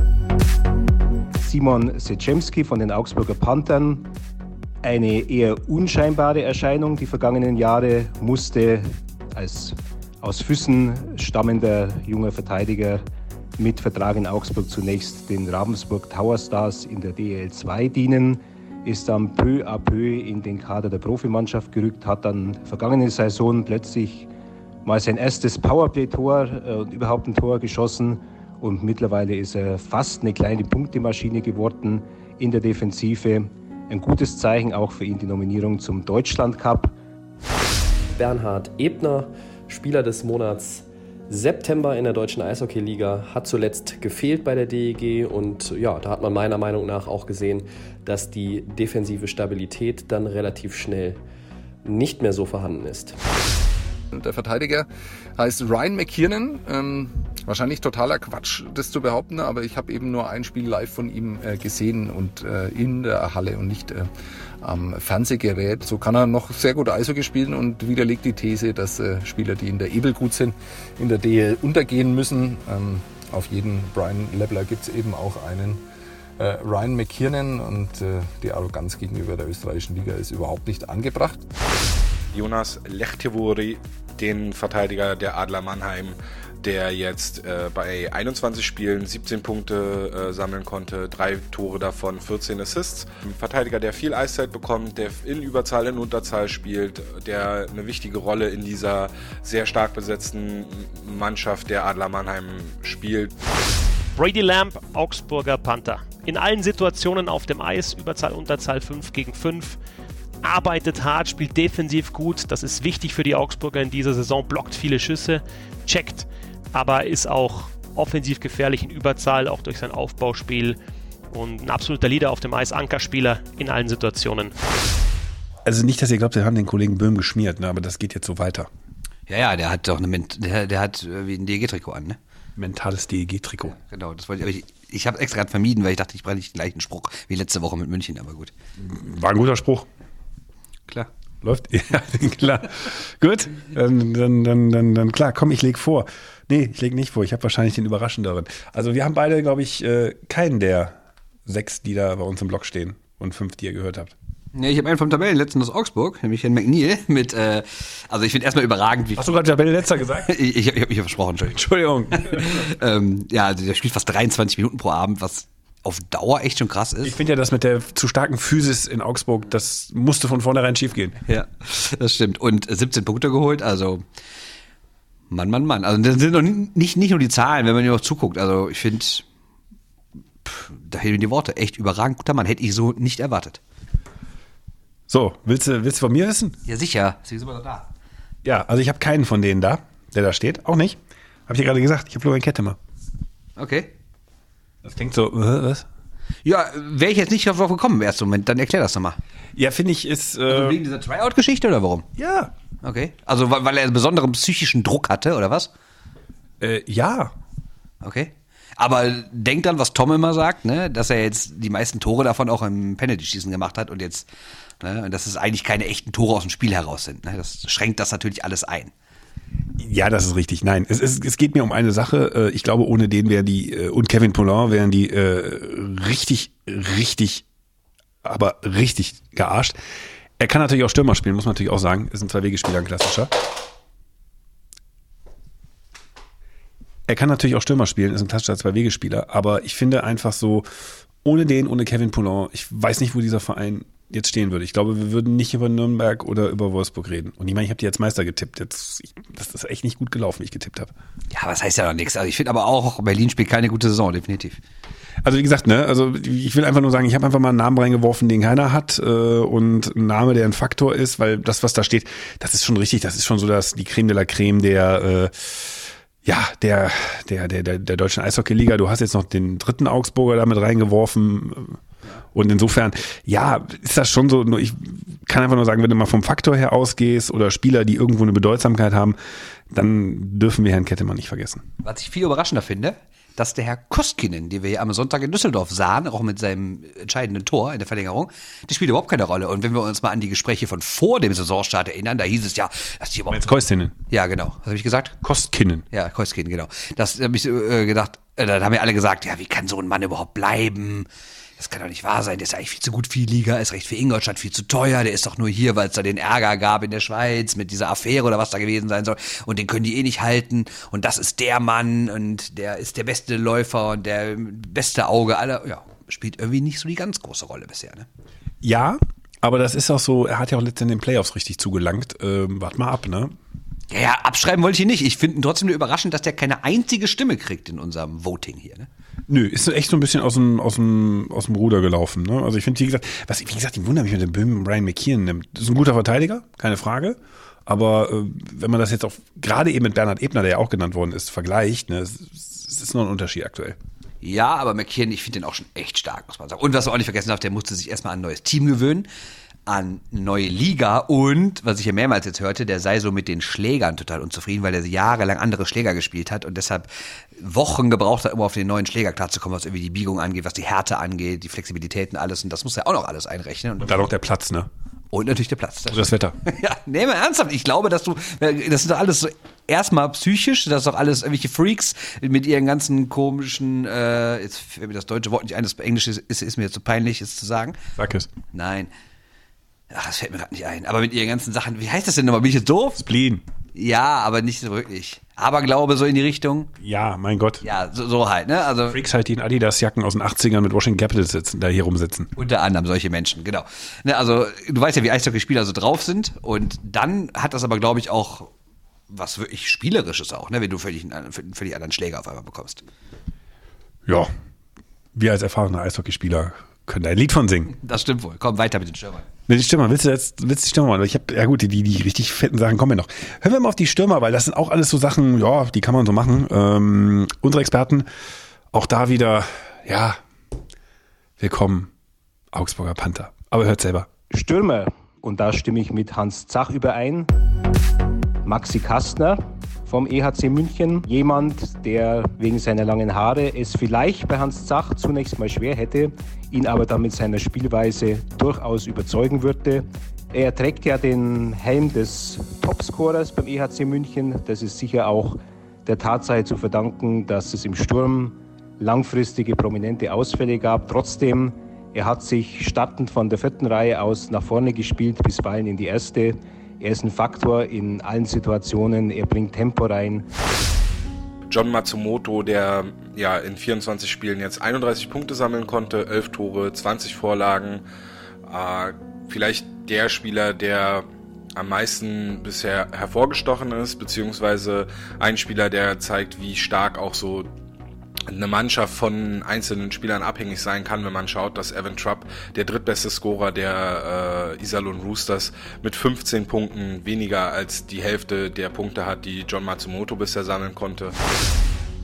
Simon Seczemski von den Augsburger Panthern. Eine eher unscheinbare Erscheinung die vergangenen Jahre musste als aus Füssen stammender junger Verteidiger mit Vertrag in Augsburg zunächst den Ravensburg Tower Stars in der DL 2 dienen, ist dann peu à peu in den Kader der Profimannschaft gerückt, hat dann vergangene Saison plötzlich mal sein erstes Powerplay-Tor äh, und überhaupt ein Tor geschossen und mittlerweile ist er fast eine kleine Punktemaschine geworden in der Defensive. Ein gutes Zeichen auch für ihn die Nominierung zum Deutschland Cup. Bernhard Ebner, Spieler des Monats September in der deutschen Eishockeyliga, hat zuletzt gefehlt bei der DEG und ja, da hat man meiner Meinung nach auch gesehen, dass die defensive Stabilität dann relativ schnell nicht mehr so vorhanden ist. Der Verteidiger heißt Ryan McKiernan. Ähm, wahrscheinlich totaler Quatsch, das zu behaupten, aber ich habe eben nur ein Spiel live von ihm äh, gesehen und äh, in der Halle und nicht äh, am Fernsehgerät. So kann er noch sehr gut Eishockey spielen und widerlegt die These, dass äh, Spieler, die in der Ebel gut sind, in der DL untergehen müssen. Ähm, auf jeden Brian Lebler gibt es eben auch einen äh, Ryan McKiernan und äh, die Arroganz gegenüber der österreichischen Liga ist überhaupt nicht angebracht. Jonas Lechtevori, den Verteidiger der Adler Mannheim, der jetzt äh, bei 21 Spielen 17 Punkte äh, sammeln konnte, drei Tore davon, 14 Assists. Ein Verteidiger, der viel Eiszeit bekommt, der in Überzahl, in Unterzahl spielt, der eine wichtige Rolle in dieser sehr stark besetzten Mannschaft der Adler Mannheim spielt. Brady Lamb, Augsburger Panther. In allen Situationen auf dem Eis, Überzahl, Unterzahl 5 gegen 5 arbeitet hart, spielt defensiv gut. Das ist wichtig für die Augsburger in dieser Saison. Blockt viele Schüsse, checkt, aber ist auch offensiv gefährlich in Überzahl, auch durch sein Aufbauspiel. Und ein absoluter Leader auf dem Eis, Ankerspieler in allen Situationen. Also nicht, dass ihr glaubt, wir haben den Kollegen Böhm geschmiert, ne, aber das geht jetzt so weiter. Ja, ja, der hat doch eine, Ment der, der hat äh, wie ein DEG-Trikot an, ne? Mentales DEG-Trikot. Genau, das wollte ich, ich, ich habe extra vermieden, weil ich dachte, ich brauche nicht den gleichen Spruch wie letzte Woche mit München, aber gut. War ein guter Spruch. Klar. Läuft? Ja, klar. Gut, dann, dann, dann, dann, dann klar, komm, ich leg vor. Nee, ich leg nicht vor. Ich habe wahrscheinlich den Überraschenderen. Also wir haben beide, glaube ich, äh, keinen der sechs, die da bei uns im Blog stehen und fünf, die ihr gehört habt. Ja, ich habe einen vom Tabellenletzten aus Augsburg, nämlich Herrn McNeil mit, äh, also ich finde erstmal überragend, wie Hast du gerade Tabellenletzter gesagt? ich, ich, habe mich versprochen, Entschuldigung. Entschuldigung. ähm, ja, also der spielt fast 23 Minuten pro Abend, was auf Dauer echt schon krass ist. Ich finde ja, das mit der zu starken Physis in Augsburg, das musste von vornherein schiefgehen. Ja, das stimmt. Und 17 Punkte geholt, also Mann, Mann, Mann. Also das sind noch nicht, nicht nur die Zahlen, wenn man hier noch zuguckt. Also ich finde, da fehlen mir die Worte. Echt überragend guter Mann. Hätte ich so nicht erwartet. So, willst du, willst du von mir wissen? Ja, sicher. Sie sind immer da. Ja, also ich habe keinen von denen da, der da steht. Auch nicht. Habe ich dir gerade gesagt. Ich habe Florian Kettemer. Okay. Das klingt so, äh, was? Ja, wäre ich jetzt nicht darauf gekommen im ersten Moment, dann erklär das doch mal. Ja, finde ich, ist. Äh, Also wegen dieser Tryout-Geschichte oder warum? ja. Okay. Also weil, weil er einen besonderen psychischen Druck hatte, oder was? Äh, ja. Okay. Aber denkt dann, was Tom immer sagt, ne, dass er jetzt die meisten Tore davon auch im Penalty-Schießen gemacht hat und jetzt, ne, und dass es eigentlich keine echten Tore aus dem Spiel heraus sind. Ne? Das schränkt das natürlich alles ein. Ja, das ist richtig. Nein, es, es, es geht mir um eine Sache. Äh, Ich glaube, ohne den wären die, äh, und Kevin Poulin wären die äh, richtig, richtig, aber richtig gearscht. Er kann natürlich auch Stürmer spielen, muss man natürlich auch sagen. Ist ein Zwei-Wege-Spieler, ein klassischer. Er kann natürlich auch Stürmer spielen, ist ein klassischer Zwei-Wege-Spieler. Aber ich finde einfach so, ohne den, ohne Kevin Poulin, ich weiß nicht, wo dieser Verein jetzt stehen würde. Ich glaube, wir würden nicht über Nürnberg oder über Wolfsburg reden. Und ich meine, ich habe die jetzt Meister getippt. Jetzt, ich, das ist echt nicht gut gelaufen, wie ich getippt habe. Ja, aber das heißt ja noch nichts. Also ich finde aber auch, Berlin spielt keine gute Saison, definitiv. Also wie gesagt, ne, also ich will einfach nur sagen, ich habe einfach mal einen Namen reingeworfen, den keiner hat äh, und ein Name, der ein Faktor ist, weil das, was da steht, das ist schon richtig, das ist schon so dass die Creme de la Creme der äh, ja, der, der, der, der, der deutschen Eishockey-Liga. Du hast jetzt noch den dritten Augsburger damit reingeworfen. Und insofern, ja, ist das schon so, ich kann einfach nur sagen, wenn du mal vom Faktor her ausgehst oder Spieler, die irgendwo eine Bedeutsamkeit haben, dann dürfen wir Herrn Kettemann nicht vergessen. Was ich viel überraschender finde, dass der Herr Kostkinen, den wir ja am Sonntag in Düsseldorf sahen, auch mit seinem entscheidenden Tor in der Verlängerung, der spielt überhaupt keine Rolle. Und wenn wir uns mal an die Gespräche von vor dem Saisonstart erinnern, da hieß es ja, dass die überhaupt Jetzt Keustinen. Ja, genau. Was habe ich gesagt? Kostkinen. Ja, Kostkinen, genau. Das habe ich äh, gedacht, äh, dann haben wir alle gesagt, ja, wie kann so ein Mann überhaupt bleiben? Das kann doch nicht wahr sein, der ist eigentlich viel zu gut für die Liga, ist recht für Ingolstadt viel zu teuer, der ist doch nur hier, weil es da den Ärger gab in der Schweiz mit dieser Affäre oder was da gewesen sein soll und den können die eh nicht halten und das ist der Mann und der ist der beste Läufer und der beste Auge aller, ja, spielt irgendwie nicht so die ganz große Rolle bisher, ne? Ja, aber das ist auch so, er hat ja auch letztendlich in den Playoffs richtig zugelangt. Ähm, wart mal ab, ne? Ja, ja, abschreiben wollte ich ihn nicht. Ich finde ihn trotzdem nur überraschend, dass der keine einzige Stimme kriegt in unserem Voting hier. Ne? Nö, ist echt so ein bisschen aus dem, aus dem, aus dem Ruder gelaufen. Ne? Also ich finde, wie gesagt, was, wie gesagt, ich wundere mich mit dem Böhm Brian McKeon nimmt. Das ist ein guter Verteidiger, keine Frage. Aber äh, wenn man das jetzt auch gerade eben mit Bernhard Ebner, der ja auch genannt worden ist, vergleicht, ne, es, es ist noch ein Unterschied aktuell. Ja, aber McKeon, ich finde den auch schon echt stark, muss man sagen. Und was man auch nicht vergessen darf, der musste sich erstmal an ein neues Team gewöhnen, an neue Liga und, was ich ja mehrmals jetzt hörte, der sei so mit den Schlägern total unzufrieden, weil er jahrelang andere Schläger gespielt hat und deshalb Wochen gebraucht hat, um auf den neuen Schläger klarzukommen, was irgendwie die Biegung angeht, was die Härte angeht, die Flexibilität und alles. Und das muss er auch noch alles einrechnen. Und, Und dann noch der Platz, ne? und natürlich der Platz. Und das Wetter. Ja, nee, mal ernsthaft. Ich glaube, dass du, das ist doch alles so erstmal psychisch, das ist doch alles irgendwelche Freaks mit ihren ganzen komischen, äh, jetzt fällt mir das deutsche Wort nicht ein, das Englische ist, ist, ist mir jetzt so peinlich, es zu sagen. Sag es. Nein. Ach, das fällt mir gerade nicht ein. Aber mit ihren ganzen Sachen, wie heißt das denn nochmal? Bin ich jetzt doof? Spleen. Ja, aber nicht so wirklich. Aber glaube so in die Richtung. Ja, mein Gott. Ja, so, so halt, ne? Also Freaks halt, die in Adidas-Jacken aus den 80ern mit Washington Capitals sitzen, da hier rumsitzen. Unter anderem solche Menschen, genau. Ne, also du weißt ja, wie Eishockeyspieler so drauf sind und dann hat das aber, glaube ich, auch was wirklich Spielerisches auch, ne, wenn du völlig einen, völlig anderen Schläger auf einmal bekommst. Ja. Wir als erfahrene Eishockeyspieler können da ein Lied von singen. Das stimmt wohl. Komm weiter mit den Stürmern. Mit den Stürmern, willst du jetzt, willst du die Stürmer? Ich habe, ja gut, die, die, die richtig fetten Sachen kommen ja noch. Hören wir mal auf die Stürmer, weil das sind auch alles so Sachen, ja, die kann man so machen. Ähm, unsere Experten, auch da wieder, ja, willkommen, Augsburger Panther. Aber hört selber. Stürmer, und da stimme ich mit Hans Zach überein. Maxi Kastner vom EHC München. Jemand, der wegen seiner langen Haare es vielleicht bei Hans Zach zunächst mal schwer hätte, ihn aber dann mit seiner Spielweise durchaus überzeugen würde. Er trägt ja den Helm des Topscorers beim EHC München. Das ist sicher auch der Tatsache zu verdanken, dass es im Sturm langfristige prominente Ausfälle gab. Trotzdem, er hat sich startend von der vierten Reihe aus nach vorne gespielt, bisweilen in die erste. Er ist ein Faktor in allen Situationen. Er bringt Tempo rein. John Matsumoto, der ja in 24 Spielen jetzt 31 Punkte sammeln konnte, 11 Tore, 20 Vorlagen. Äh, vielleicht der Spieler, der am meisten bisher hervorgestochen ist, beziehungsweise ein Spieler, der zeigt, wie stark auch so eine Mannschaft von einzelnen Spielern abhängig sein kann, wenn man schaut, dass Evan Trapp, der drittbeste Scorer der äh, Iserlohn Roosters, mit 15 Punkten weniger als die Hälfte der Punkte hat, die John Matsumoto bisher sammeln konnte.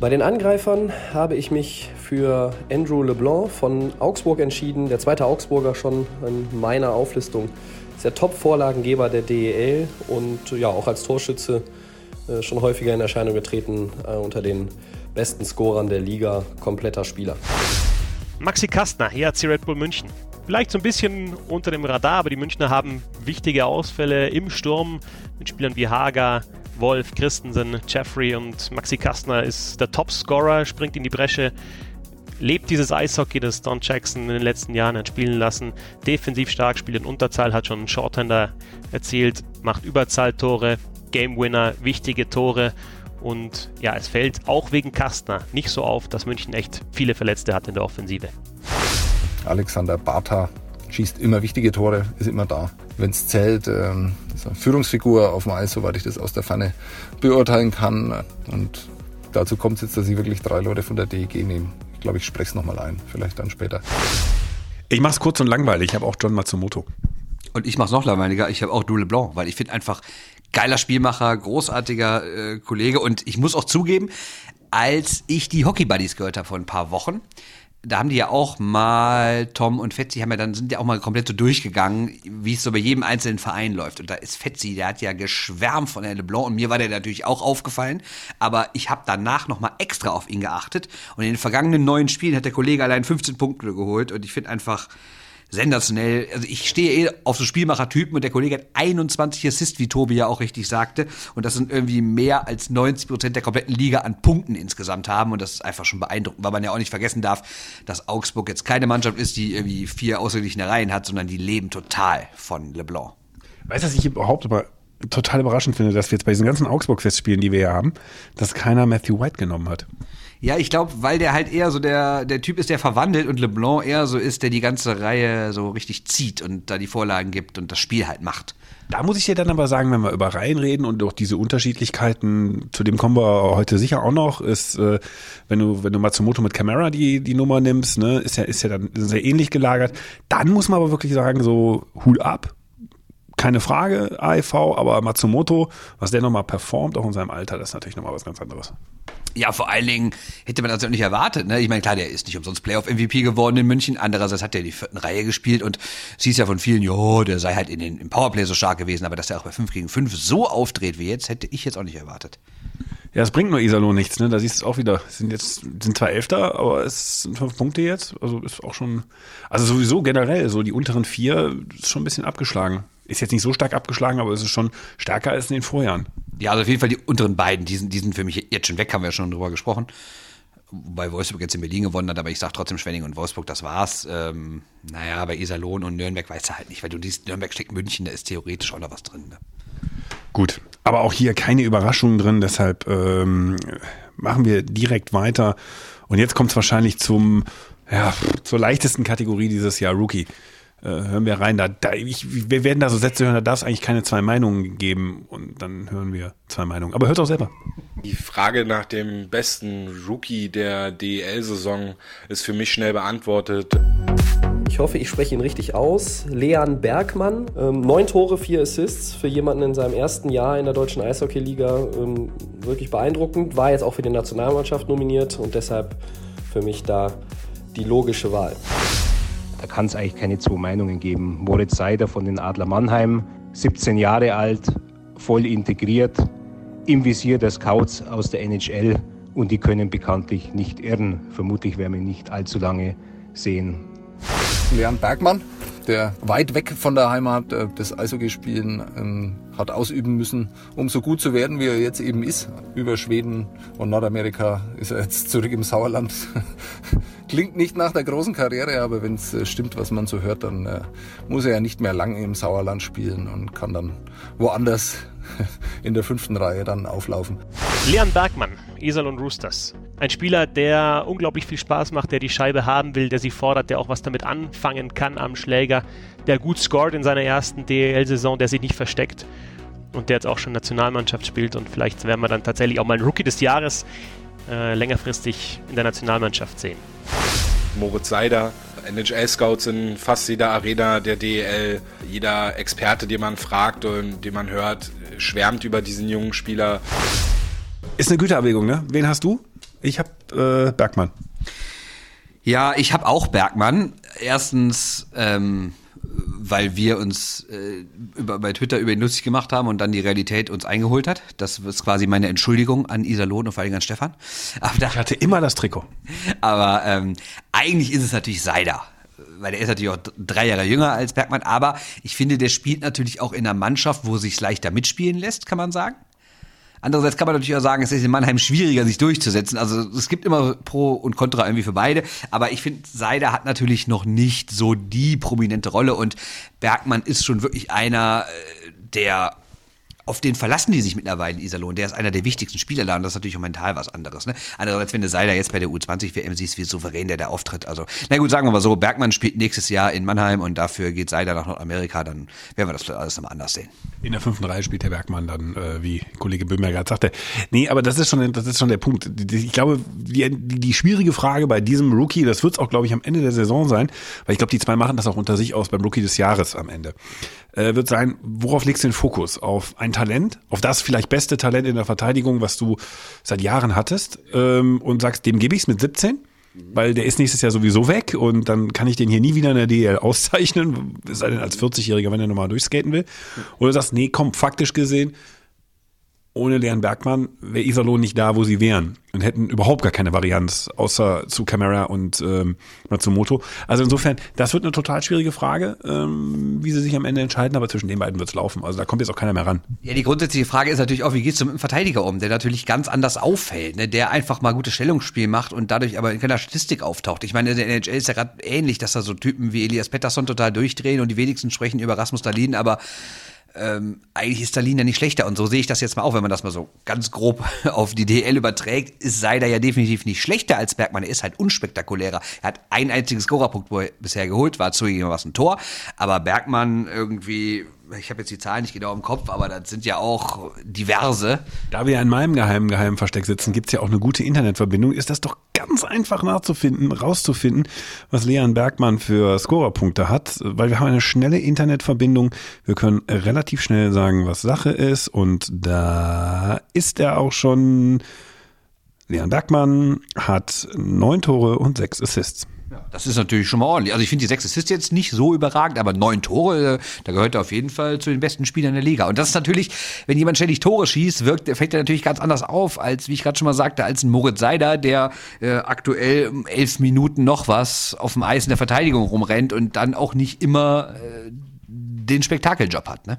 Bei den Angreifern habe ich mich für Andrew LeBlanc von Augsburg entschieden. Der zweite Augsburger schon in meiner Auflistung. Ist der Top-Vorlagengeber der DEL und ja auch als Torschütze äh, schon häufiger in Erscheinung getreten äh, unter den besten Scorern der Liga. Kompletter Spieler. Maxi Kastner, ERC Red Bull München. Vielleicht so ein bisschen unter dem Radar, aber die Münchner haben wichtige Ausfälle im Sturm mit Spielern wie Hager, Wolf, Christensen, Jeffrey und Maxi Kastner ist der Topscorer, springt in die Bresche, lebt dieses Eishockey, das Don Jackson in den letzten Jahren hat spielen lassen. Defensiv stark, spielt in Unterzahl, hat schon einen Shorthander erzielt, macht Überzahltore, Game Winner, wichtige Tore. Und ja, es fällt auch wegen Kastner nicht so auf, dass München echt viele Verletzte hat in der Offensive. Alexander Bartha schießt immer wichtige Tore, ist immer da. Wenn es zählt, ähm, ist eine Führungsfigur auf dem Eis, soweit ich das aus der Ferne beurteilen kann. Und dazu kommt es jetzt, dass ich wirklich drei Leute von der DEG nehme. Ich glaube, ich spreche es nochmal ein, vielleicht dann später. Ich mach's kurz und langweilig. Ich habe auch John Matsumoto. Und ich mach's noch langweiliger, ich habe auch Dule Blanc, weil ich finde einfach geiler Spielmacher, großartiger äh, Kollege und ich muss auch zugeben, als ich die Hockey Buddies gehört habe vor ein paar Wochen, da haben die ja auch mal, Tom und Fetzi haben ja dann, sind ja auch mal komplett so durchgegangen, wie es so bei jedem einzelnen Verein läuft. Und da ist Fetzi, der hat ja geschwärmt von Herrn LeBlanc und mir war der natürlich auch aufgefallen. Aber ich habe danach nochmal extra auf ihn geachtet. Und in den vergangenen neun Spielen hat der Kollege allein 15 Punkte geholt. Und ich finde einfach, sensationell. Also ich stehe eh auf so Spielmacher-Typen und der Kollege hat 21 Assists, wie Tobi ja auch richtig sagte. Und das sind irgendwie mehr als 90 Prozent der kompletten Liga an Punkten insgesamt haben. Und das ist einfach schon beeindruckend, weil man ja auch nicht vergessen darf, dass Augsburg jetzt keine Mannschaft ist, die irgendwie vier ausgeglichene Reihen hat, sondern die leben total von LeBlanc. Weißt du, was ich überhaupt immer total überraschend finde, dass wir jetzt bei diesen ganzen Augsburg-Festspielen, die wir hier haben, dass keiner Matthew White genommen hat. Ja, ich glaube, weil der halt eher so der, der Typ ist, der verwandelt und LeBlanc eher so ist, der die ganze Reihe so richtig zieht und da die Vorlagen gibt und das Spiel halt macht. Da muss ich dir dann aber sagen, wenn wir über Reihen reden und auch diese Unterschiedlichkeiten, zu dem kommen wir heute sicher auch noch, ist, äh, wenn du, wenn du Matsumoto mit Camera die, die Nummer nimmst, ne, ist ja, ist ja dann sehr ähnlich gelagert. Dann muss man aber wirklich sagen, so Hut ab. Keine Frage, AEV, aber Matsumoto, was der nochmal performt, auch in seinem Alter, das ist natürlich nochmal was ganz anderes. Ja, vor allen Dingen hätte man das ja nicht erwartet. Ne? Ich meine, klar, der ist nicht umsonst Playoff-MVP geworden in München. Andererseits hat er die vierten Reihe gespielt und siehst ja von vielen, jo, der sei halt in den, im Powerplay so stark gewesen, aber dass er auch bei 5 gegen 5 so aufdreht wie jetzt, hätte ich jetzt auch nicht erwartet. Ja, es bringt nur Iserlohn nichts, ne? Da siehst du es auch wieder. Sind jetzt, sind zwar Elfter, aber es sind fünf Punkte jetzt. Also ist auch schon, also sowieso generell, so die unteren vier ist schon ein bisschen abgeschlagen. Ist jetzt nicht so stark abgeschlagen, aber es ist schon stärker als in den Vorjahren. Ja, also auf jeden Fall die unteren beiden, die sind, die sind für mich jetzt schon weg, haben wir ja schon drüber gesprochen. Wobei Wolfsburg jetzt in Berlin gewonnen hat, aber ich sag trotzdem Schwenning und Wolfsburg, das war's. Ähm, naja, bei Iserlohn und Nürnberg weißt du halt nicht, weil du siehst, Nürnberg steckt München, da ist theoretisch auch noch was drin. Ne? Gut, aber auch hier keine Überraschungen drin, deshalb ähm, machen wir direkt weiter. Und jetzt kommt es wahrscheinlich zum, ja, zur leichtesten Kategorie dieses Jahr, Rookie. Äh, hören wir rein. Da, da, ich, wir werden da so Sätze hören, da darf es eigentlich keine zwei Meinungen geben und dann hören wir zwei Meinungen. Aber hört auch selber. Die Frage nach dem besten Rookie der DEL-Saison ist für mich schnell beantwortet. Ich hoffe, ich spreche ihn richtig aus. Leon Bergmann, ähm, neun Tore, vier Assists für jemanden in seinem ersten Jahr in der deutschen Eishockeyliga. Ähm, wirklich beeindruckend. War jetzt auch für die Nationalmannschaft nominiert und deshalb für mich da die logische Wahl. Da kann es eigentlich keine zwei Meinungen geben. Moritz Seider von den Adler Mannheim, 17 Jahre alt, voll integriert, im Visier der Scouts aus der NHL und die können bekanntlich nicht irren. Vermutlich werden wir ihn nicht allzu lange sehen. Leon Bergmann, der weit weg von der Heimat äh, des Eishockeyspielen ähm, hat ausüben müssen, um so gut zu werden, wie er jetzt eben ist. Über Schweden und Nordamerika ist er jetzt zurück im Sauerland. Klingt nicht nach der großen Karriere, aber wenn es äh, stimmt, was man so hört, dann äh, muss er ja nicht mehr lang im Sauerland spielen und kann dann woanders in der fünften Reihe dann auflaufen. Leon Bergmann, Esel und Roosters. Ein Spieler, der unglaublich viel Spaß macht, der die Scheibe haben will, der sie fordert, der auch was damit anfangen kann am Schläger, der gut scored in seiner ersten DEL-Saison, der sich nicht versteckt und der jetzt auch schon Nationalmannschaft spielt und vielleicht werden wir dann tatsächlich auch mal einen Rookie des Jahres äh, längerfristig in der Nationalmannschaft sehen. Moritz Seider, NHL-Scouts in fast jeder Arena der DEL. Jeder Experte, den man fragt und den man hört, schwärmt über diesen jungen Spieler. Ist eine Güterabwägung, ne? Wen hast du? Ich habe äh, Bergmann. Ja, ich habe auch Bergmann. Erstens, ähm, weil wir uns äh, über, bei Twitter über ihn lustig gemacht haben und dann die Realität uns eingeholt hat. Das ist quasi meine Entschuldigung an Iserlohn und vor allem an Stefan. Aber da, ich hatte immer das Trikot. Aber ähm, eigentlich ist es natürlich Seider weil er ist natürlich auch drei Jahre jünger als Bergmann, aber ich finde, der spielt natürlich auch in einer Mannschaft, wo sich leichter mitspielen lässt, kann man sagen. Andererseits kann man natürlich auch sagen, es ist in Mannheim schwieriger, sich durchzusetzen. Also es gibt immer Pro und Contra irgendwie für beide. Aber ich finde, Seider hat natürlich noch nicht so die prominente Rolle und Bergmann ist schon wirklich einer, äh, der auf den verlassen die sich mittlerweile, Iserlohn. Der ist einer der wichtigsten Spieler da und das ist natürlich auch mental was anderes. Ne? Andererseits, wenn du Seiler jetzt bei der U20-WM siehst, wie souverän der da auftritt. Also, na gut, sagen wir mal so, Bergmann spielt nächstes Jahr in Mannheim und dafür geht Seiler nach Nordamerika, dann werden wir das alles nochmal anders sehen. In der fünften Reihe spielt der Bergmann dann, äh, wie Kollege Böhmer gerade sagte. Nee, aber das ist schon, das ist schon der Punkt. Ich glaube, die, die schwierige Frage bei diesem Rookie, das wird es auch, glaube ich, am Ende der Saison sein, weil ich glaube, die zwei machen das auch unter sich aus beim Rookie des Jahres am Ende, äh, wird sein, worauf legst du den Fokus? Auf ein Talent, auf das vielleicht beste Talent in der Verteidigung, was du seit Jahren hattest, ähm, und sagst, dem gebe ich es mit 17? weil der ist nächstes Jahr sowieso weg und dann kann ich den hier nie wieder in der DL auszeichnen, sei denn als 40-Jähriger, wenn er nochmal durchskaten will. Oder sagst, nee, komm, faktisch gesehen, ohne Leon Bergmann wäre Iserlohn nicht da, wo sie wären und hätten überhaupt gar keine Varianz außer zu Camera und ähm, Matsumoto. Also insofern, das wird eine total schwierige Frage, ähm, wie sie sich am Ende entscheiden, aber zwischen den beiden wird's laufen. Also da kommt jetzt auch keiner mehr ran. Ja, die grundsätzliche Frage ist natürlich auch, wie geht's mit dem Verteidiger um, der natürlich ganz anders auffällt, ne? der einfach mal gutes Stellungsspiel macht und dadurch aber in keiner Statistik auftaucht. Ich meine, in der NHL ist ja gerade ähnlich, dass da so Typen wie Elias Pettersson total durchdrehen und die wenigsten sprechen über Rasmus Dahlin, aber ähm, eigentlich ist Stalin ja nicht schlechter. Und so sehe ich das jetzt mal auch, wenn man das mal so ganz grob auf die DL überträgt, ist Seider ja definitiv nicht schlechter als Bergmann. Er ist halt unspektakulärer. Er hat ein einziges Scorerpunkt bisher geholt, war zugegeben was ein Tor. Aber Bergmann irgendwie ich habe jetzt die Zahlen nicht genau im Kopf, aber das sind ja auch diverse. Da wir in meinem geheimen Geheimversteck sitzen, gibt's ja auch eine gute Internetverbindung. Ist das doch ganz einfach nachzufinden, rauszufinden, was Leon Bergmann für Scorerpunkte hat, weil wir haben eine schnelle Internetverbindung. Wir können relativ schnell sagen, was Sache ist und da ist er auch schon. Leon Bergmann hat neun Tore und sechs Assists. Das ist natürlich schon mal ordentlich. Also ich finde die sechs Assists jetzt nicht so überragend, aber neun Tore, äh, da gehört er auf jeden Fall zu den besten Spielern der Liga. Und das ist natürlich, wenn jemand ständig Tore schießt, wirkt, fällt er natürlich ganz anders auf, als, wie ich gerade schon mal sagte, als ein Moritz Seider, der äh, aktuell elf Minuten noch was auf dem Eis in der Verteidigung rumrennt und dann auch nicht immer äh, den Spektakeljob hat, ne?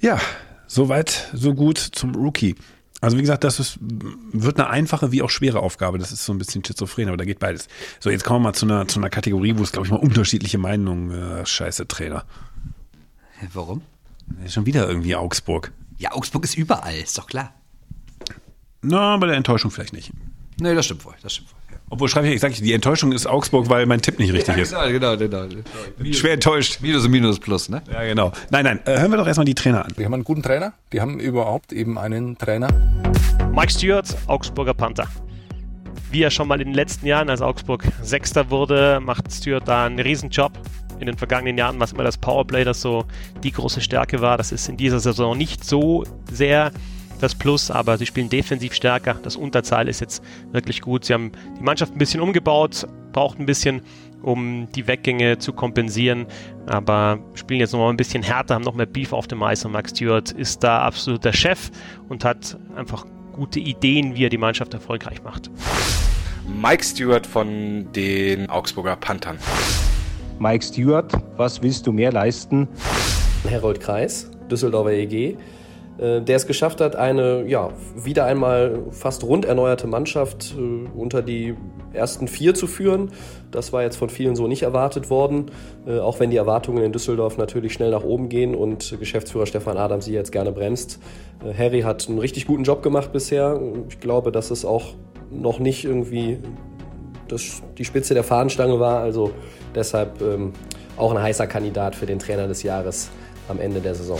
Ja, soweit, so gut zum Rookie. Also wie gesagt, das ist, wird eine einfache wie auch schwere Aufgabe. Das ist so ein bisschen schizophren, aber da geht beides. So, jetzt kommen wir mal zu einer, zu einer Kategorie, wo es, glaube ich, mal unterschiedliche Meinungen, äh, scheiße Trainer. Warum? Schon wieder irgendwie Augsburg. Ja, Augsburg ist überall, ist doch klar. Na, bei der Enttäuschung vielleicht nicht. Nee, das stimmt wohl, das stimmt wohl. Obwohl schreibe ich, ich sage, die Enttäuschung ist Augsburg, weil mein Tipp nicht richtig ja, ist. Genau, genau, genau. Schwer enttäuscht. Minus und Minus plus, ne? Ja, genau. Nein, nein, äh, hören wir doch erstmal die Trainer an. Die haben einen guten Trainer, die haben überhaupt eben einen Trainer. Mike Stewart, Augsburger Panther. Wie er schon mal in den letzten Jahren, als Augsburg Sechster wurde, macht Stewart da einen Riesenjob. In den vergangenen Jahren, was immer das Powerplay, das so die große Stärke war, das ist in dieser Saison nicht so sehr das Plus, aber sie spielen defensiv stärker. Das Unterzahl ist jetzt wirklich gut. Sie haben die Mannschaft ein bisschen umgebaut, braucht ein bisschen, um die Weggänge zu kompensieren, aber spielen jetzt nochmal ein bisschen härter, haben noch mehr Beef auf dem Eis und Max Stewart ist da absolut der Chef und hat einfach gute Ideen, wie er die Mannschaft erfolgreich macht. Mike Stewart von den Augsburger Panthern. Mike Stewart, was willst du mehr leisten? Herold Kreis, Düsseldorfer EG, der es geschafft hat, eine ja, wieder einmal fast rund erneuerte Mannschaft äh, unter die ersten vier zu führen. Das war jetzt von vielen so nicht erwartet worden, äh, auch wenn die Erwartungen in Düsseldorf natürlich schnell nach oben gehen und Geschäftsführer Stefan Adam sie jetzt gerne bremst. Äh, Harry hat einen richtig guten Job gemacht bisher. Ich glaube, dass es auch noch nicht irgendwie das, die Spitze der Fahnenstange war. Also deshalb ähm, auch ein heißer Kandidat für den Trainer des Jahres am Ende der Saison.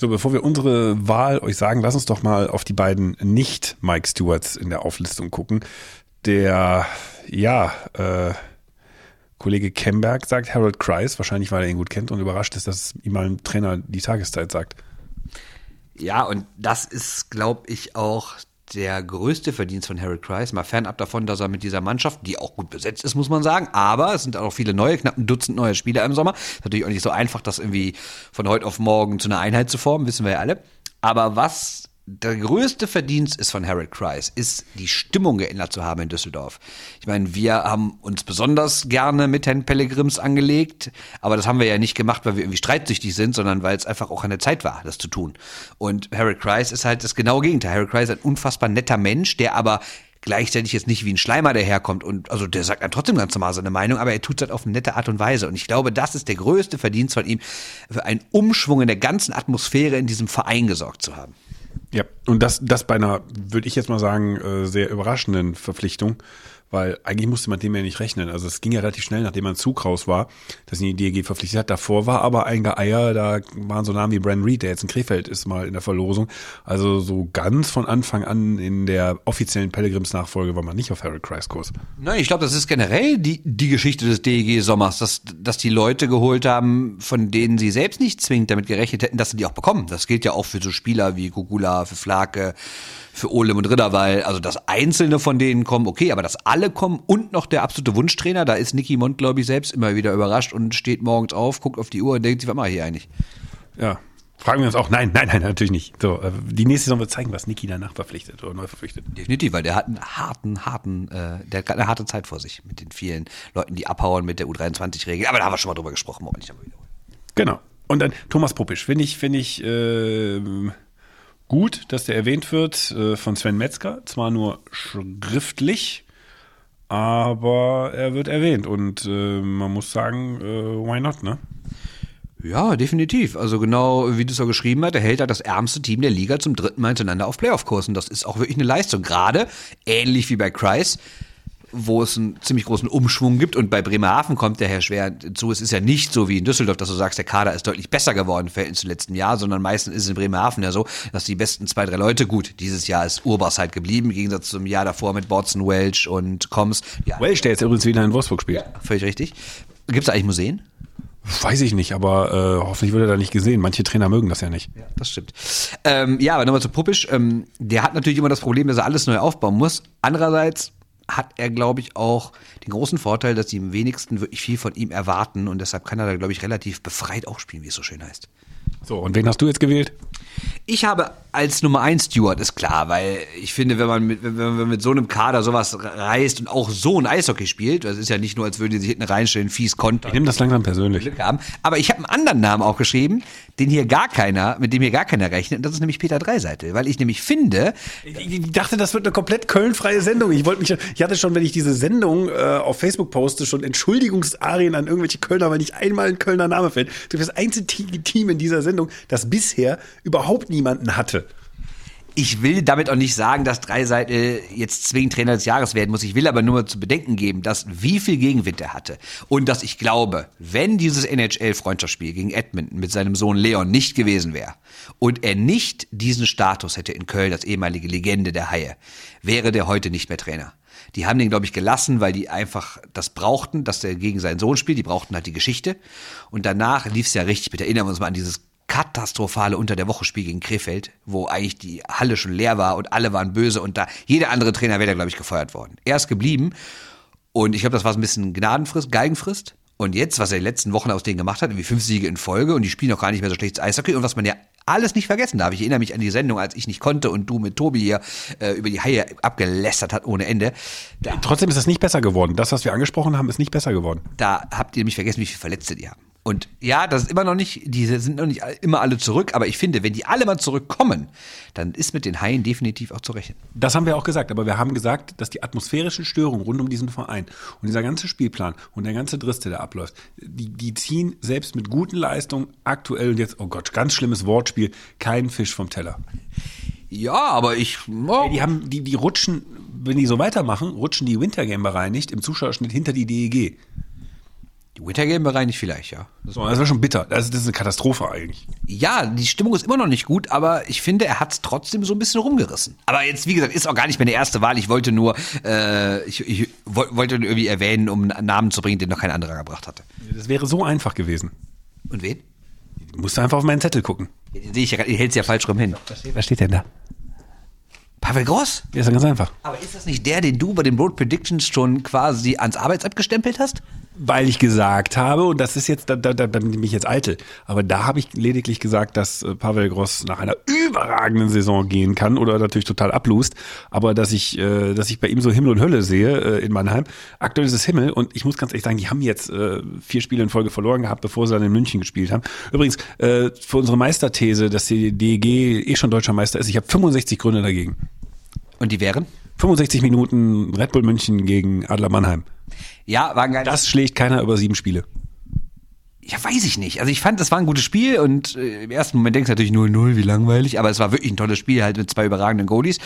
So, bevor wir unsere Wahl euch sagen, lass uns doch mal auf die beiden nicht-Mike Stewarts in der Auflistung gucken. Der, ja, äh, Kollege Kemberg sagt Harold Kreis, wahrscheinlich weil er ihn gut kennt und überrascht ist, dass ihm mal ein Trainer die Tageszeit sagt. Ja, und das ist, glaube ich, auch der größte Verdienst von Harold Kreis, mal fernab davon, dass er mit dieser Mannschaft, die auch gut besetzt ist, muss man sagen, aber es sind auch viele neue, knapp ein Dutzend neue Spieler im Sommer. Ist natürlich auch nicht so einfach, das irgendwie von heute auf morgen zu einer Einheit zu formen, wissen wir ja alle. Aber was der größte Verdienst ist von Harold Kreis, ist die Stimmung geändert zu haben in Düsseldorf. Ich meine, wir haben uns besonders gerne mit Herrn Pellegrims angelegt, aber das haben wir ja nicht gemacht, weil wir irgendwie streitsüchtig sind, sondern weil es einfach auch an der Zeit war, das zu tun. Und Harold Kreis ist halt das genaue Gegenteil. Harold Kreis ist ein unfassbar netter Mensch, der aber gleichzeitig jetzt nicht wie ein Schleimer daherkommt und also der sagt dann trotzdem ganz normal seine Meinung, aber er tut es halt auf eine nette Art und Weise und ich glaube, das ist der größte Verdienst von ihm, für einen Umschwung in der ganzen Atmosphäre in diesem Verein gesorgt zu haben. Ja, und das, das bei einer, würde ich jetzt mal sagen, äh, sehr überraschenden Verpflichtung weil eigentlich musste man dem ja nicht rechnen. Also es ging ja relativ schnell, nachdem man Zug raus war, dass ihn die DEG verpflichtet hat. Davor war aber ein Geier, da waren so Namen wie Brand Reed, der jetzt in Krefeld ist, mal in der Verlosung. Also so ganz von Anfang an in der offiziellen Pellegrims-Nachfolge war man nicht auf Harold Kreis Kurs. Nein, ich glaube, das ist generell die, die Geschichte des DEG-Sommers, dass, dass die Leute geholt haben, von denen sie selbst nicht zwingend damit gerechnet hätten, dass sie die auch bekommen. Das gilt ja auch für so Spieler wie Gugula, für Flake, für Olem und Ridderwall. Also dass einzelne von denen kommen, okay, aber dass alle kommen und noch der absolute Wunschtrainer, da ist Nicky Mond, glaube ich, selbst immer wieder überrascht und steht morgens auf, guckt auf die Uhr und denkt sich, was mache ich hier eigentlich? Ja, Fragen wir uns auch, nein, nein, nein, natürlich nicht. So, äh, die nächste Saison wird zeigen, was Niki danach verpflichtet oder neu verpflichtet. Definitiv, weil der hat einen harten, harten, äh, der hat eine harte Zeit vor sich mit den vielen Leuten, die abhauen mit der U23-Regel. Aber da haben wir schon mal drüber gesprochen, wollen wir nicht nochmal wiederholen. Genau. Und dann Thomas Puppisch. Finde ich, finde ich ähm, gut, dass der erwähnt wird äh, von Sven Metzger. Zwar nur schriftlich, aber er wird erwähnt. Und äh, man muss sagen, äh, why not, ne? Ja, definitiv. Also genau, wie du es ja geschrieben hast, er hält da das ärmste Team der Liga zum dritten Mal hintereinander auf Playoff-Kurs. Und das ist auch wirklich eine Leistung. Gerade ähnlich wie bei Kreis, wo es einen ziemlich großen Umschwung gibt. Und bei Bremerhaven kommt der Herr schwer zu. Es ist ja nicht so wie in Düsseldorf, dass du sagst, der Kader ist deutlich besser geworden im Verhältnis zum letzten Jahr, sondern meistens ist es in Bremerhaven ja so, dass die besten zwei, drei Leute, gut, dieses Jahr ist Urbas halt geblieben, im Gegensatz zum Jahr davor mit Watson, Welch und Combs. Ja, Welch, der jetzt übrigens wieder in Wolfsburg spielt. völlig richtig. Gibt es eigentlich Museen? Weiß ich nicht, aber äh, hoffentlich wird er da nicht gesehen. Manche Trainer mögen das ja nicht. Ja, das stimmt. Ähm, ja, aber nochmal zu Puppisch. Ähm, der hat natürlich immer das Problem, dass er alles neu aufbauen muss. Andererseits hat er, glaube ich, auch den großen Vorteil, dass die im wenigsten wirklich viel von ihm erwarten und deshalb kann er da, glaube ich, relativ befreit auch spielen, wie es so schön heißt. So, und wen hast du jetzt gewählt? Ich habe als Nummer eins Stewart, ist klar, weil ich finde, wenn man mit, wenn man mit so einem Kader sowas reißt und auch so ein Eishockey spielt, das ist ja nicht nur, als würden die sich hinten reinstellen, fies kontern. Ich nehme das langsam persönlich. Haben. Aber ich habe einen anderen Namen auch geschrieben, den hier gar keiner, mit dem hier gar keiner rechnet, und das ist nämlich Peter Dreiseitel, weil ich nämlich finde, Ich, dachte, das wird eine komplett kölnfreie Sendung. Ich wollte mich, ich hatte schon, wenn ich diese Sendung äh, auf Facebook poste, schon Entschuldigungsarien an irgendwelche Kölner, weil nicht einmal ein Kölner Name fällt. Du bist das einzige Team in dieser Sendung, das bisher überhaupt niemanden hatte. Ich will damit auch nicht sagen, dass Dreiseitel jetzt zwingend Trainer des Jahres werden muss. Ich will aber nur zu bedenken geben, dass wie viel Gegenwind er hatte. Und dass ich glaube, wenn dieses NHL-Freundschaftsspiel gegen Edmonton mit seinem Sohn Leon nicht gewesen wäre und er nicht diesen Status hätte in Köln als ehemalige Legende der Haie, wäre der heute nicht mehr Trainer. Die haben den, glaube ich, gelassen, weil die einfach das brauchten, dass der gegen seinen Sohn spielt. Die brauchten halt die Geschichte. Und danach lief es ja richtig. Bitte erinnern wir uns mal an dieses katastrophale Unter der Woche Spiel gegen Krefeld, wo eigentlich die Halle schon leer war und alle waren böse und da jeder andere Trainer wäre da glaube ich gefeuert worden. Er ist geblieben und ich glaube, das war so ein bisschen Gnadenfrist, Geigenfrist. Und jetzt, was er in den letzten Wochen aus denen gemacht hat, irgendwie fünf Siege in Folge und die spielen auch gar nicht mehr so schlechtes Eishockey und was man ja alles nicht vergessen darf. Ich erinnere mich an die Sendung, als ich nicht konnte und du mit Tobi hier äh, über die Haie abgelästert hat ohne Ende. Da, Trotzdem ist das nicht besser geworden. Das, was wir angesprochen haben, ist nicht besser geworden. da habt ihr nämlich vergessen, wie viele Verletzte die haben. Und ja, das ist immer noch nicht, diese sind noch nicht immer alle zurück, aber ich finde, wenn die alle mal zurückkommen, dann ist mit den Haien definitiv auch zu rechnen. Das haben wir auch gesagt, aber wir haben gesagt, dass die atmosphärischen Störungen rund um diesen Verein und dieser ganze Spielplan und der ganze Driss, der da abläuft, die, die ziehen selbst mit guten Leistungen aktuell und jetzt, oh Gott, ganz schlimmes Wortspiel, keinen Fisch vom Teller. Ja, aber ich. Oh, Die haben, die, die rutschen, wenn die so weitermachen, rutschen die Wintergame bereinigt im Zuschauerschnitt hinter die DEG. Die Wintergame bereinigt vielleicht, ja. So, das war schon bitter. Das, das ist eine Katastrophe eigentlich. Ja, die Stimmung ist immer noch nicht gut, aber ich finde, er hat es trotzdem so ein bisschen rumgerissen. Aber jetzt, wie gesagt, ist auch gar nicht meine erste Wahl. Ich wollte nur, äh, ich, ich woll- wollte nur irgendwie erwähnen, um einen Namen zu bringen, den noch kein anderer gebracht hatte. Das wäre so einfach gewesen. Und wen? Du musst einfach auf meinen Zettel gucken. Den sehe ich ja gerade, ihr hält ja falsch rum hin. Was steht denn da? Pavel Gross? Ja, ist ja ganz einfach. Aber ist das nicht der, den du bei den Road Predictions schon quasi ans Arbeitsamt gestempelt hast? Weil ich gesagt habe, und das ist jetzt, da, da, da bin ich jetzt eitel, aber da habe ich lediglich gesagt, dass äh, Pavel Gross nach einer überragenden Saison gehen kann oder natürlich total ablust, aber dass ich, äh, dass ich bei ihm so Himmel und Hölle sehe äh, in Mannheim. Aktuell ist es Himmel und ich muss ganz ehrlich sagen, die haben jetzt äh, vier Spiele in Folge verloren gehabt, bevor sie dann in München gespielt haben. Übrigens, äh, für unsere Meisterthese, dass die DEG eh schon deutscher Meister ist, ich habe 65 Gründe dagegen. Und die wären? 65 Minuten Red Bull München gegen Adler Mannheim. Ja, war ein geiles Das schlägt keiner über sieben Spiele. Ja, weiß ich nicht. Also ich fand, das war ein gutes Spiel und äh, im ersten Moment denkst du natürlich 0-0, wie langweilig, aber es war wirklich ein tolles Spiel, halt mit zwei überragenden Goalies.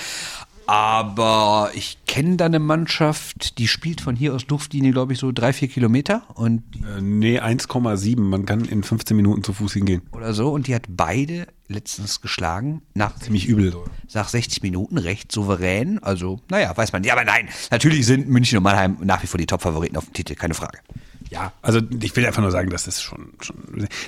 Aber ich kenne da eine Mannschaft, die spielt von hier aus Luftlinie, glaube ich, so drei, vier Kilometer und Äh, nee, 1,7. Man kann in 15 Minuten zu Fuß hingehen. oder so und die hat beide letztens geschlagen nach Ziemlich übel. Nach 60 Minuten recht souverän. Also, naja, weiß man nicht. Aber nein, natürlich sind München und Mannheim nach wie vor die Top-Favoriten auf dem Titel, keine Frage. Ja, also ich will einfach nur sagen, das ist schon, schon.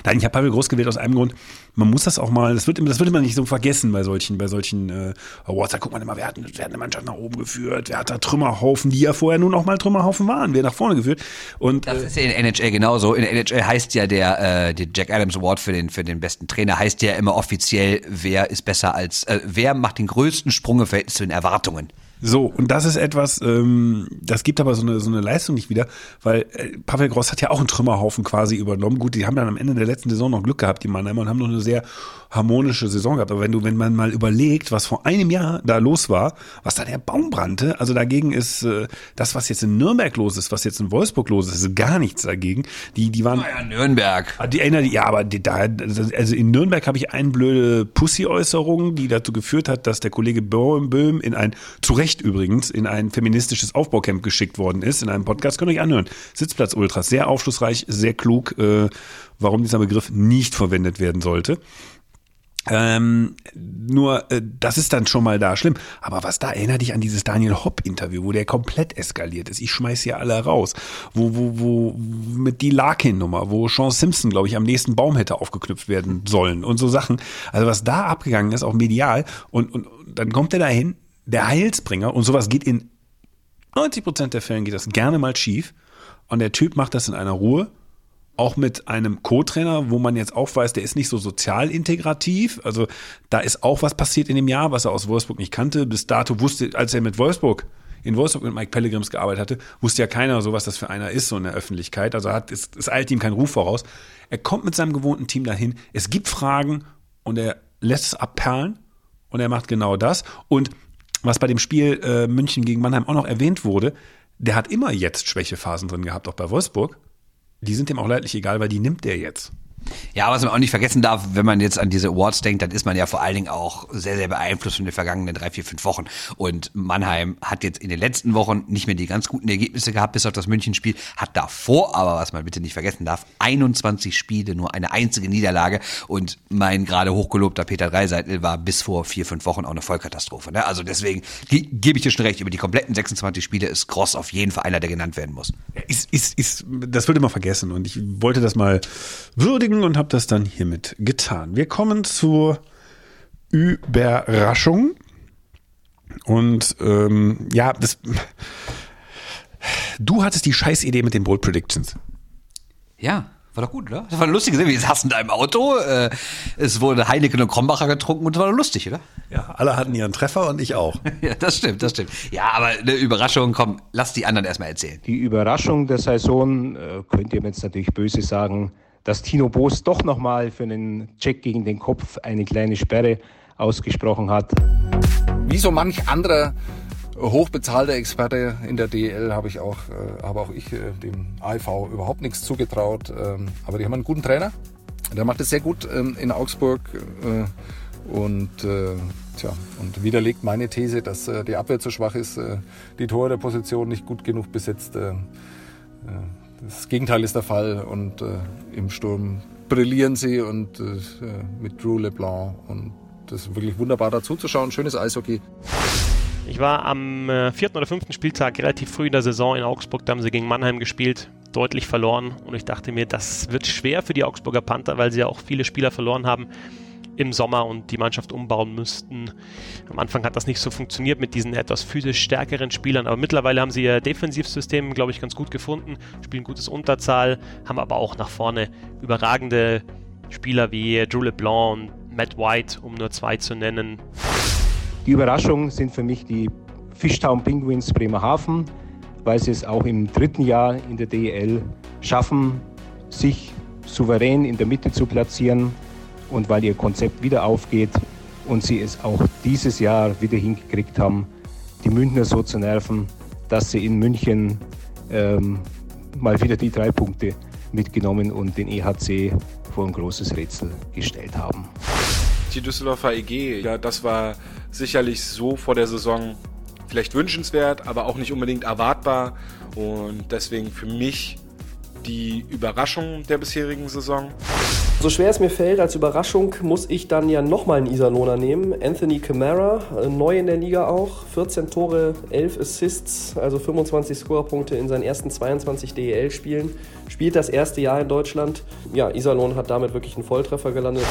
Nein, ich habe Pavel Groß gewählt aus einem Grund. Man muss das auch mal, das wird, das wird immer nicht so vergessen bei solchen, bei solchen äh, Awards. Da guckt man immer, wer hat, wer hat eine Mannschaft nach oben geführt, wer hat da Trümmerhaufen, die ja vorher nun auch mal Trümmerhaufen waren, wer nach vorne geführt. Und das äh, ist ja in NHL genauso. In NHL heißt ja der, äh, der Jack Adams Award für den für den besten Trainer heißt ja immer offiziell, wer ist besser als, äh, wer macht den größten Sprung im Verhältnis zu den Erwartungen. So, und das ist etwas, ähm, das gibt aber so eine, so eine Leistung nicht wieder, weil äh, Pavel Gross hat ja auch einen Trümmerhaufen quasi übernommen. Gut, die haben dann am Ende der letzten Saison noch Glück gehabt, die Mannheimer, und haben noch eine sehr harmonische Saison gehabt. Aber wenn du, wenn man mal überlegt, was vor einem Jahr da los war, was da der Baum brannte, also dagegen ist äh, das, was jetzt in Nürnberg los ist, was jetzt in Wolfsburg los ist, ist gar nichts dagegen. Die, die waren. Naja, Nürnberg. Ah, die erinnern, ja, aber die, da, also in Nürnberg habe ich eine blöde Pussy-Äußerung, die dazu geführt hat, dass der Kollege Böhm, Böhm in ein, zu Recht übrigens, in ein feministisches Aufbaucamp geschickt worden ist, in einem Podcast, könnt ihr euch anhören. Sitzplatz Ultras, sehr aufschlussreich, sehr klug, äh, warum dieser Begriff nicht verwendet werden sollte. Ähm, nur, äh, das ist dann schon mal da schlimm. Aber was da erinnert dich an dieses Daniel Hopp-Interview, wo der komplett eskaliert ist. Ich schmeiß hier alle raus. Wo, wo, wo, mit die Larkin-Nummer, wo Sean Simpson, glaube ich, am nächsten Baum hätte aufgeknüpft werden sollen und so Sachen. Also was da abgegangen ist, auch medial. Und, und, und dann kommt er dahin, der Heilsbringer, und sowas geht in 90 Prozent der Fällen geht das gerne mal schief. Und der Typ macht das in einer Ruhe auch mit einem Co-Trainer, wo man jetzt auch weiß, der ist nicht so sozial integrativ. Also da ist auch was passiert in dem Jahr, was er aus Wolfsburg nicht kannte. Bis dato wusste, als er mit Wolfsburg in Wolfsburg mit Mike Pellegrims gearbeitet hatte, wusste ja keiner so, was das für einer ist, so in der Öffentlichkeit. Also hat, es, es eilt ihm kein Ruf voraus. Er kommt mit seinem gewohnten Team dahin. Es gibt Fragen und er lässt es abperlen und er macht genau das. Und was bei dem Spiel äh, München gegen Mannheim auch noch erwähnt wurde, der hat immer jetzt Schwächephasen drin gehabt, auch bei Wolfsburg die sind dem auch leidlich egal, weil die nimmt der jetzt. Ja, was man auch nicht vergessen darf, wenn man jetzt an diese Awards denkt, dann ist man ja vor allen Dingen auch sehr, sehr beeinflusst von den vergangenen drei, vier, fünf Wochen. Und Mannheim hat jetzt in den letzten Wochen nicht mehr die ganz guten Ergebnisse gehabt, bis auf das Münchenspiel, hat davor aber, was man bitte nicht vergessen darf, 21 Spiele, nur eine einzige Niederlage. Und mein gerade hochgelobter Peter Dreiseitel war bis vor vier, fünf Wochen auch eine Vollkatastrophe. Ne? Also deswegen gebe ich dir schon recht, über die kompletten 26 Spiele ist Cross auf jeden Fall einer, der genannt werden muss. Ist, ist, ist, das wird immer vergessen und ich wollte das mal würdigen Folgen und habe das dann hiermit getan. Wir kommen zur Überraschung. Und ähm, ja, das, du hattest die Scheißidee mit den Bold Predictions. Ja. War doch gut, oder? Das war eine lustige Sache. Wir saßen da im Auto, äh, es wurde Heineken und Krombacher getrunken und es war lustig, oder? Ja, alle hatten ihren Treffer und ich auch. ja, das stimmt, das stimmt. Ja, aber eine Überraschung, komm, lass die anderen erstmal erzählen. Die Überraschung der Saison, äh, könnt ihr mir jetzt natürlich böse sagen, dass Tino Boos doch nochmal für einen Check gegen den Kopf eine kleine Sperre ausgesprochen hat. Wie so manch anderer hochbezahlter Experte in der DL habe ich auch, äh, habe auch ich äh, dem AIV überhaupt nichts zugetraut. Ähm, aber die haben einen guten Trainer. Der macht es sehr gut ähm, in Augsburg. Äh, und äh, tja, und widerlegt meine These, dass äh, die Abwehr zu schwach ist, äh, die Tore der Position nicht gut genug besetzt. Äh, äh, das Gegenteil ist der Fall und äh, im Sturm brillieren sie und äh, mit Drew LeBlanc und das ist wirklich wunderbar dazu zu schauen. Schönes Eishockey. Ich war am äh, vierten oder fünften Spieltag relativ früh in der Saison in Augsburg, da haben sie gegen Mannheim gespielt, deutlich verloren und ich dachte mir, das wird schwer für die Augsburger Panther, weil sie ja auch viele Spieler verloren haben im Sommer und die Mannschaft umbauen müssten. Am Anfang hat das nicht so funktioniert mit diesen etwas physisch stärkeren Spielern, aber mittlerweile haben sie ihr Defensivsystem, glaube ich, ganz gut gefunden, spielen gutes Unterzahl, haben aber auch nach vorne überragende Spieler wie Drew LeBlanc und Matt White, um nur zwei zu nennen. Die Überraschung sind für mich die Fishtown Penguins Bremerhaven, weil sie es auch im dritten Jahr in der DEL schaffen, sich souverän in der Mitte zu platzieren und weil ihr Konzept wieder aufgeht und sie es auch dieses Jahr wieder hingekriegt haben, die Münchner so zu nerven, dass sie in München ähm, mal wieder die drei Punkte mitgenommen und den EHC vor ein großes Rätsel gestellt haben. Die Düsseldorfer EG, ja, das war sicherlich so vor der Saison vielleicht wünschenswert, aber auch nicht unbedingt erwartbar und deswegen für mich die Überraschung der bisherigen Saison. So schwer es mir fällt, als Überraschung muss ich dann ja nochmal einen Iserlohner nehmen. Anthony Camara, äh, neu in der Liga auch. 14 Tore, 11 Assists, also 25 Scorerpunkte in seinen ersten 22 DEL-Spielen. Spielt das erste Jahr in Deutschland. Ja, Iserlohn hat damit wirklich einen Volltreffer gelandet.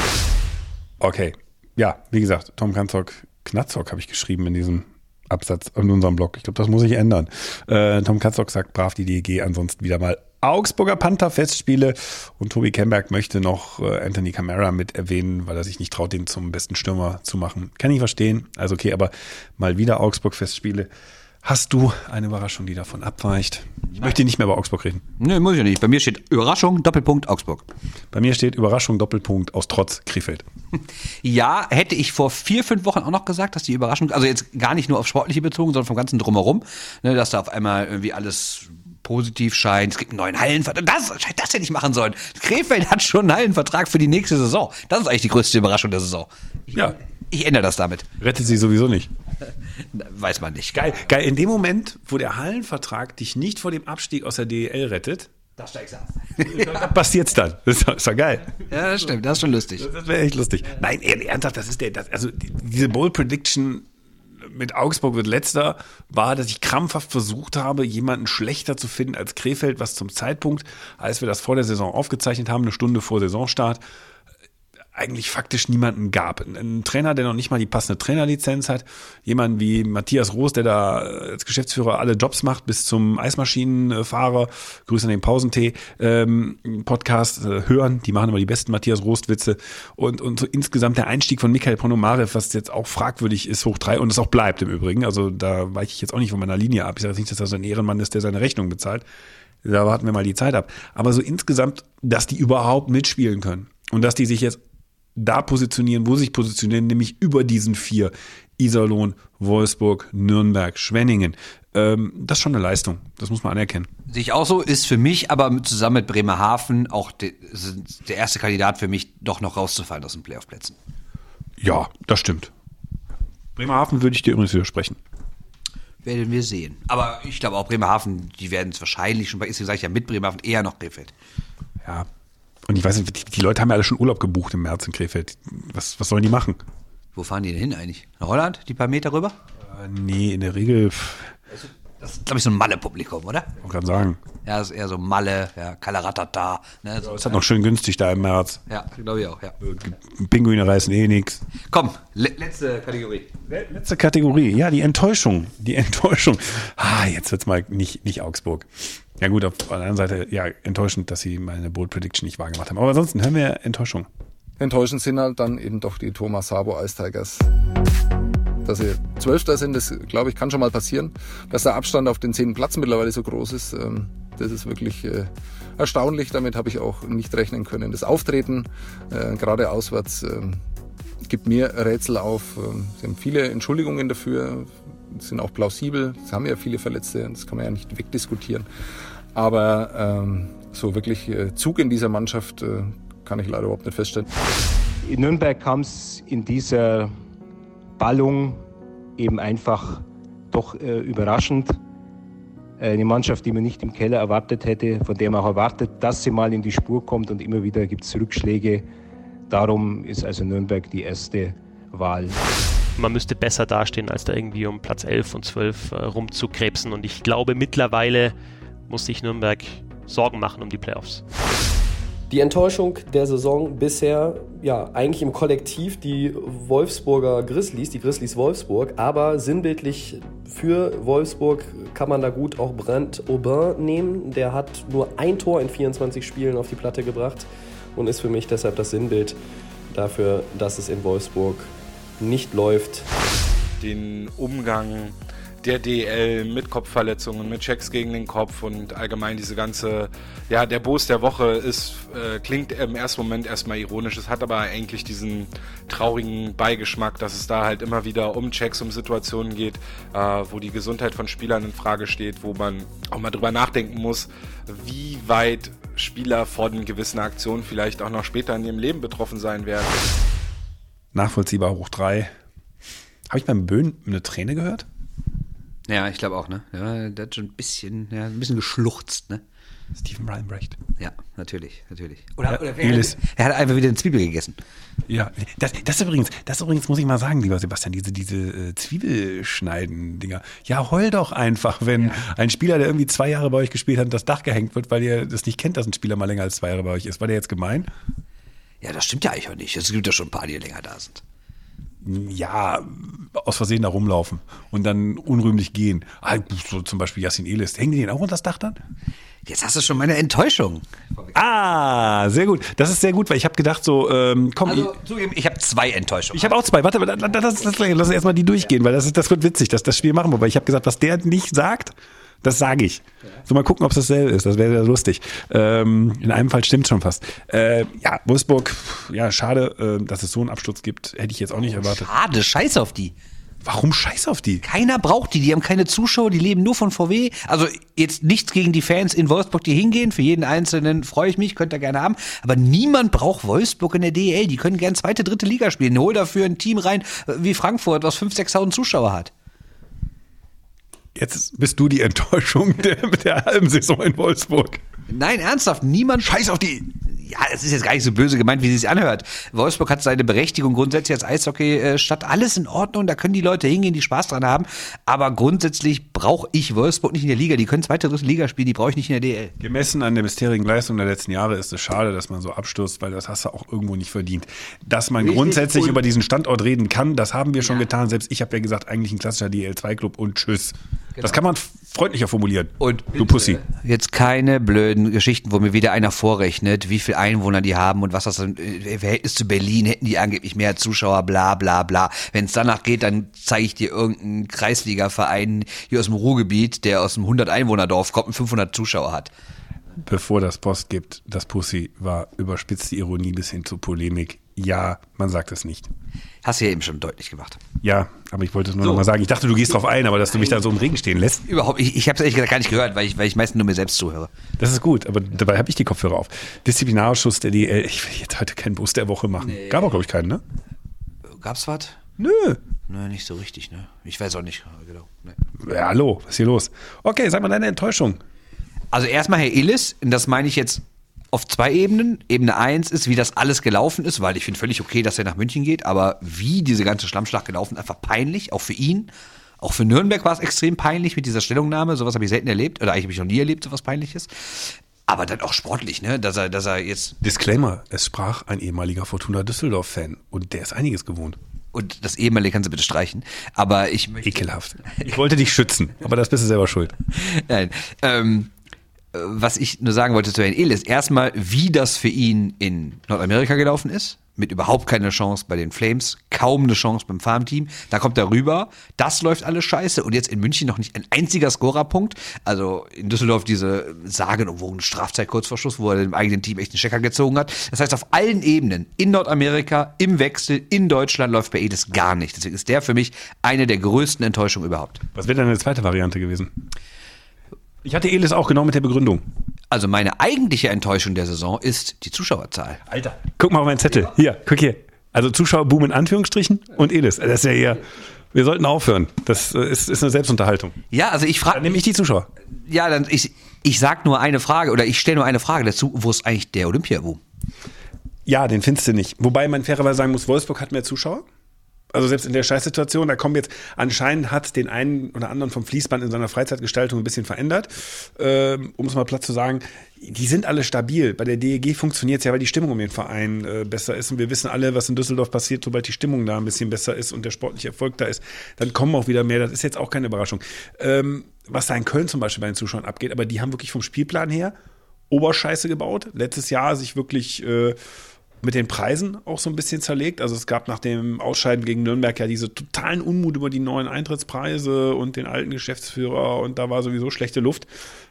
Okay. Ja, wie gesagt, Tom Kanzok, Knatzok habe ich geschrieben in diesem Absatz in unserem Blog. Ich glaube, das muss ich ändern. Äh, Tom Katzok sagt brav die DEG, ansonsten wieder mal Augsburger Panther Festspiele und Tobi Kemberg möchte noch äh, Anthony Camara mit erwähnen, weil er sich nicht traut, den zum besten Stürmer zu machen. Kann ich verstehen. Also okay, aber mal wieder Augsburg Festspiele. Hast du eine Überraschung, die davon abweicht? Ich möchte nicht mehr über Augsburg reden. Nee, muss ich ja nicht. Bei mir steht Überraschung, Doppelpunkt, Augsburg. Bei mir steht Überraschung, Doppelpunkt, aus Trotz, Krefeld. Ja, hätte ich vor vier, fünf Wochen auch noch gesagt, dass die Überraschung, also jetzt gar nicht nur auf Sportliche bezogen, sondern vom ganzen Drumherum, ne, dass da auf einmal irgendwie alles positiv scheint. Es gibt einen neuen Hallenvertrag. Das, das hätte ich machen sollen. Krefeld hat schon einen Hallenvertrag für die nächste Saison. Das ist eigentlich die größte Überraschung der Saison. Ich, Ja. Ich ändere das damit. Rettet sie sowieso nicht. Weiß man nicht. Geil, geil. In dem Moment, wo der Hallenvertrag dich nicht vor dem Abstieg aus der DEL rettet, Das steigst ab. was passiert's dann? Das ist, doch- ist doch geil. Ja, das stimmt. Das ist schon lustig. Das wäre echt lustig. Nein, ernsthaft, das ist der, das, also die- diese Bowl Prediction mit Augsburg wird letzter, war, dass ich krampfhaft versucht habe, jemanden schlechter zu finden als Krefeld, was zum Zeitpunkt, als wir das vor der Saison aufgezeichnet haben, eine Stunde vor Saisonstart, eigentlich faktisch niemanden gab. Ein, Trainer, der noch nicht mal die passende Trainerlizenz hat, jemand wie Matthias Roos, der da äh, als Geschäftsführer alle Jobs macht, bis zum Eismaschinenfahrer, Grüße an den Pausentee, ähm, äh, hören, die machen immer die besten Matthias Rost-Witze und, und so insgesamt der Einstieg von Michael Ponomarev, was jetzt auch fragwürdig ist, hoch drei und es auch bleibt im Übrigen, also da weiche ich jetzt auch nicht von meiner Linie ab, ich sage jetzt nicht, dass das ein Ehrenmann ist, der seine Rechnung bezahlt, da warten wir mal die Zeit ab, aber so insgesamt, dass die überhaupt mitspielen können und dass die sich jetzt da positionieren, wo sich positionieren, nämlich über diesen vier. Iserlohn, Wolfsburg, Nürnberg, Schwenningen. Ähm, das ist schon eine Leistung. Das muss man anerkennen. Sehe ich auch so, ist für mich aber zusammen mit Bremerhaven auch de, der erste Kandidat für mich, doch noch rauszufallen aus den Playoff-Plätzen. Ja, das stimmt. Bremerhaven würde ich dir übrigens widersprechen. Werden wir sehen. Aber ich glaube auch Bremerhaven, die werden es wahrscheinlich schon bei, sage ich ja mit Bremerhaven eher noch Krefeld. Ja. Und ich weiß nicht, die, die Leute haben ja alle schon Urlaub gebucht im März in Krefeld. Was, was sollen die machen? Wo fahren die denn hin eigentlich? Nach Holland? Die paar Meter rüber? Äh, nee, in der Regel, Das ist, glaube ich, so ein Malle-Publikum, oder? ich kann sagen. Ja, das ist eher so Malle, ja, Kalaratata. Ne, so. Es hat noch schön günstig da im März. Ja, glaube ich auch, ja. Pinguine reißen eh nix. Komm, le letzte Kategorie. Letzte Kategorie, ja, die Enttäuschung. Die Enttäuschung. Ah, jetzt wird's mal nicht, nicht Augsburg. Ja gut, auf der anderen Seite, ja, enttäuschend, dass sie meine Bold Prediction nicht wahrgemacht haben. Aber ansonsten hören wir Enttäuschung. Enttäuschend sind halt dann eben doch die Thomas Sabo Ice Tigers. Dass sie Zwölfter sind, das glaube ich kann schon mal passieren. Dass der Abstand auf den zehnten Platz mittlerweile so groß ist, ähm, das ist wirklich äh, erstaunlich. Damit habe ich auch nicht rechnen können. Das Auftreten, äh, gerade auswärts, ähm, gibt mir Rätsel auf. Ähm, Sie haben viele Entschuldigungen dafür, sind auch plausibel. Sie haben ja viele Verletzte, das kann man ja nicht wegdiskutieren. Aber ähm, so wirklich äh, Zug in dieser Mannschaft äh, kann ich leider überhaupt nicht feststellen. In Nürnberg kam es in dieser Ballung eben einfach doch äh, überraschend. Äh, Eine Mannschaft, die man nicht im Keller erwartet hätte, von der man auch erwartet, dass sie mal in die Spur kommt und immer wieder gibt es Rückschläge. Darum ist also Nürnberg die erste Wahl. Man müsste besser dastehen, als da irgendwie um Platz 11 und 12 äh, rumzukrebsen. Und ich glaube, mittlerweile muss sich Nürnberg Sorgen machen um die Playoffs. Die Enttäuschung der Saison bisher, ja, eigentlich im Kollektiv die Wolfsburger Grizzlies, die Grizzlies Wolfsburg, aber sinnbildlich für Wolfsburg kann man da gut auch Brandt Aubin nehmen. Der hat nur ein Tor in 24 Spielen auf die Platte gebracht und ist für mich deshalb das Sinnbild dafür, dass es in Wolfsburg nicht läuft. den Umgang der DL mit Kopfverletzungen, mit Checks gegen den Kopf und allgemein diese ganze, ja, der Boos der Woche ist, äh, klingt im ersten Moment erstmal ironisch, es hat aber eigentlich diesen traurigen Beigeschmack, dass es da halt immer wieder um Checks, um Situationen geht, äh, wo die Gesundheit von Spielern in Frage steht, wo man auch mal drüber nachdenken muss, wie weit Spieler von gewissen Aktionen vielleicht auch noch später in ihrem Leben betroffen sein werden. Nachvollziehbar hoch drei. Habe ich beim Böhn eine Träne gehört? Ja, ich glaube auch, ne? Ja, der hat schon ein bisschen, ja, ein bisschen geschluchzt, ne? Steven Reinbrecht. Ja, natürlich, natürlich. Oder, oder Elis. er hat einfach wieder eine Zwiebel gegessen. Ja, das, das übrigens, das übrigens muss ich mal sagen, lieber Sebastian, diese, diese äh, Zwiebelschneiden-Dinger. Ja, heul doch einfach, wenn ein Spieler, der irgendwie zwei Jahre bei euch gespielt hat, das Dach gehängt wird, weil ihr das nicht kennt, dass ein Spieler mal länger als zwei Jahre bei euch ist. War der jetzt gemein? Ja, das stimmt ja eigentlich auch nicht. Es gibt ja schon ein paar, die länger da sind. Ja, aus Versehen da rumlaufen und dann unrühmlich gehen. Ah, So zum Beispiel Yassin Elis. Hängen die den auch unter das Dach dann? Jetzt hast du schon meine Enttäuschung. Ah, sehr gut. Das ist sehr gut, weil ich habe gedacht so, ähm, komm, Also, zugeben, ich habe zwei Enttäuschungen. Ich habe auch zwei. Warte, lass, lass, lass, lass erstmal die durchgehen, weil das, ist, das wird witzig, dass das Spiel machen wir. Weil ich habe gesagt, was der nicht sagt, das sage ich. So mal gucken, ob es dasselbe ist. Das wäre sehr lustig. Ähm, in einem Fall stimmt schon fast. Äh, ja, Wolfsburg, ja, schade, äh, dass es so einen Absturz gibt. Hätte ich jetzt auch nicht erwartet. Schade, scheiß auf die. Warum scheiß auf die? Keiner braucht die, die haben keine Zuschauer, die leben nur von VW. Also jetzt nichts gegen die Fans in Wolfsburg, die hingehen. Für jeden Einzelnen freue ich mich, könnt ihr gerne haben. Aber niemand braucht Wolfsburg in der DEL. Die können gern zweite, dritte Liga spielen. Hol dafür ein Team rein äh, wie Frankfurt, was 5.000, 6.000 Zuschauer hat. Jetzt bist du die Enttäuschung der, der halben Saison in Wolfsburg. Nein, ernsthaft, niemand. Scheiß auf die! Ja, es ist jetzt gar nicht so böse gemeint, wie es sich anhört. Wolfsburg hat seine Berechtigung grundsätzlich als Eishockey-Stadt. Alles in Ordnung, da können die Leute hingehen, die Spaß dran haben. Aber grundsätzlich brauche ich Wolfsburg nicht in der Liga. Die können zweite, dritte Liga spielen, die brauche ich nicht in der DL. Gemessen an der bisherigen Leistung der letzten Jahre ist es schade, dass man so abstürzt, weil das hast du auch irgendwo nicht verdient. Dass man Richtig. grundsätzlich Und- über diesen Standort reden kann, das haben wir schon getan. Selbst ich habe ja gesagt, eigentlich ein klassischer DL2-Club und tschüss. Das kann man freundlicher formulieren. Und du Pussy. Jetzt keine blöden Geschichten, wo mir wieder einer vorrechnet, wie viel Einwohner die haben und was das im Verhältnis zu Berlin hätten die angeblich mehr Zuschauer, bla bla bla. Wenn es danach geht, dann zeige ich dir irgendeinen Kreisliga-Verein hier aus dem Ruhrgebiet, der aus einem 100 Einwohner-Dorf kommt und 500 Zuschauer hat. Bevor das Post gibt, das Pussy war überspitzte Ironie bis hin zu Polemik. Ja, man sagt es nicht. Hast du ja eben schon deutlich gemacht. Ja, aber ich wollte es nur noch mal sagen. Ich dachte, du gehst drauf ein, aber dass du mich da so im Regen stehen lässt, Überhaupt, ich, ich habe es ehrlich gesagt gar nicht gehört, weil ich, weil ich meistens nur mir selbst zuhöre. das ist gut. Aber dabei habe ich die Kopfhörer auf. Disziplinarausschuss der DL. Ich will jetzt heute keinen Bus der Woche machen. Gab auch, glaube ich, keinen, ne? Gab's was? Nö. Nö, nicht so richtig, ne? Ich weiß auch nicht, genau. Nee. Ja, hallo, was ist hier los? Okay, sag mal deine Enttäuschung. Also erstmal Herr Illis, das meine ich jetzt auf zwei Ebenen. Ebene eins ist, wie das alles gelaufen ist, weil ich finde völlig okay, dass er nach München geht, aber wie diese ganze Schlammschlacht gelaufen ist, einfach peinlich, auch für ihn. Auch für Nürnberg war es extrem peinlich mit dieser Stellungnahme. Sowas habe ich selten erlebt, oder eigentlich habe ich noch nie erlebt, sowas peinliches. Aber dann auch sportlich, ne? Dass er, dass er jetzt Disclaimer, es sprach ein ehemaliger Fortuna Düsseldorf-Fan und der ist einiges gewohnt. und das ehemalige kannst du bitte streichen. Aber ich möchte. Ekelhaft. Ich wollte dich schützen, aber das bist du selber schuld. Nein. Ähm, äh, was ich nur sagen wollte zu Herrn Ehl ist erstmal, wie das für ihn in Nordamerika gelaufen ist. Mit überhaupt keine Chance bei den Flames, kaum eine Chance beim Farmteam. Da kommt er rüber. Das läuft alles scheiße. Und jetzt in München noch nicht ein einziger Scorerpunkt. Also in Düsseldorf diese sagenumwogene Strafzeit kurz vor Schluss, wo er dem eigenen Team echt einen Checker gezogen hat. Das heißt, auf allen Ebenen, in Nordamerika, im Wechsel, in Deutschland läuft bei Edis gar nicht. Deswegen ist der für mich eine der größten Enttäuschungen überhaupt. Was wäre denn eine zweite Variante gewesen? Ich hatte Elis auch genau mit der Begründung. Also meine eigentliche Enttäuschung der Saison ist die Zuschauerzahl. Alter. Guck mal auf meinen Zettel. Hier, guck hier. Also Zuschauerboom in Anführungsstrichen und Elis. Das ist ja eher. Wir sollten aufhören. Das äh, ist, ist eine Selbstunterhaltung. Ja, also ich Dann frage, nehme ich die Zuschauer. ja, dann ich, ich sag nur eine Frage oder ich stelle nur eine Frage dazu, wo ist eigentlich der Olympiaboom? Ja, den findest du nicht. Wobei man fairerweise sagen muss, Wolfsburg hat mehr Zuschauer. Also selbst in der Scheißsituation, da kommen jetzt, anscheinend hat den einen oder anderen vom Fließband in seiner Freizeitgestaltung ein bisschen verändert. Ähm, um es mal platt zu sagen, die sind alle stabil. Bei der DEG funktioniert es ja, weil die Stimmung um den Verein äh, besser ist. Und wir wissen alle, was in Düsseldorf passiert, sobald die Stimmung da ein bisschen besser ist und der sportliche Erfolg da ist, dann kommen auch wieder mehr. Das ist jetzt auch keine Überraschung. Ähm, was da in Köln zum Beispiel bei den Zuschauern abgeht, aber die haben wirklich vom Spielplan her Oberscheiße gebaut. Letztes Jahr sich wirklich äh, mit den Preisen auch so ein bisschen zerlegt. Also es gab nach dem Ausscheiden gegen Nürnberg ja diese totalen Unmut über die neuen Eintrittspreise und den alten Geschäftsführer und da war sowieso schlechte Luft.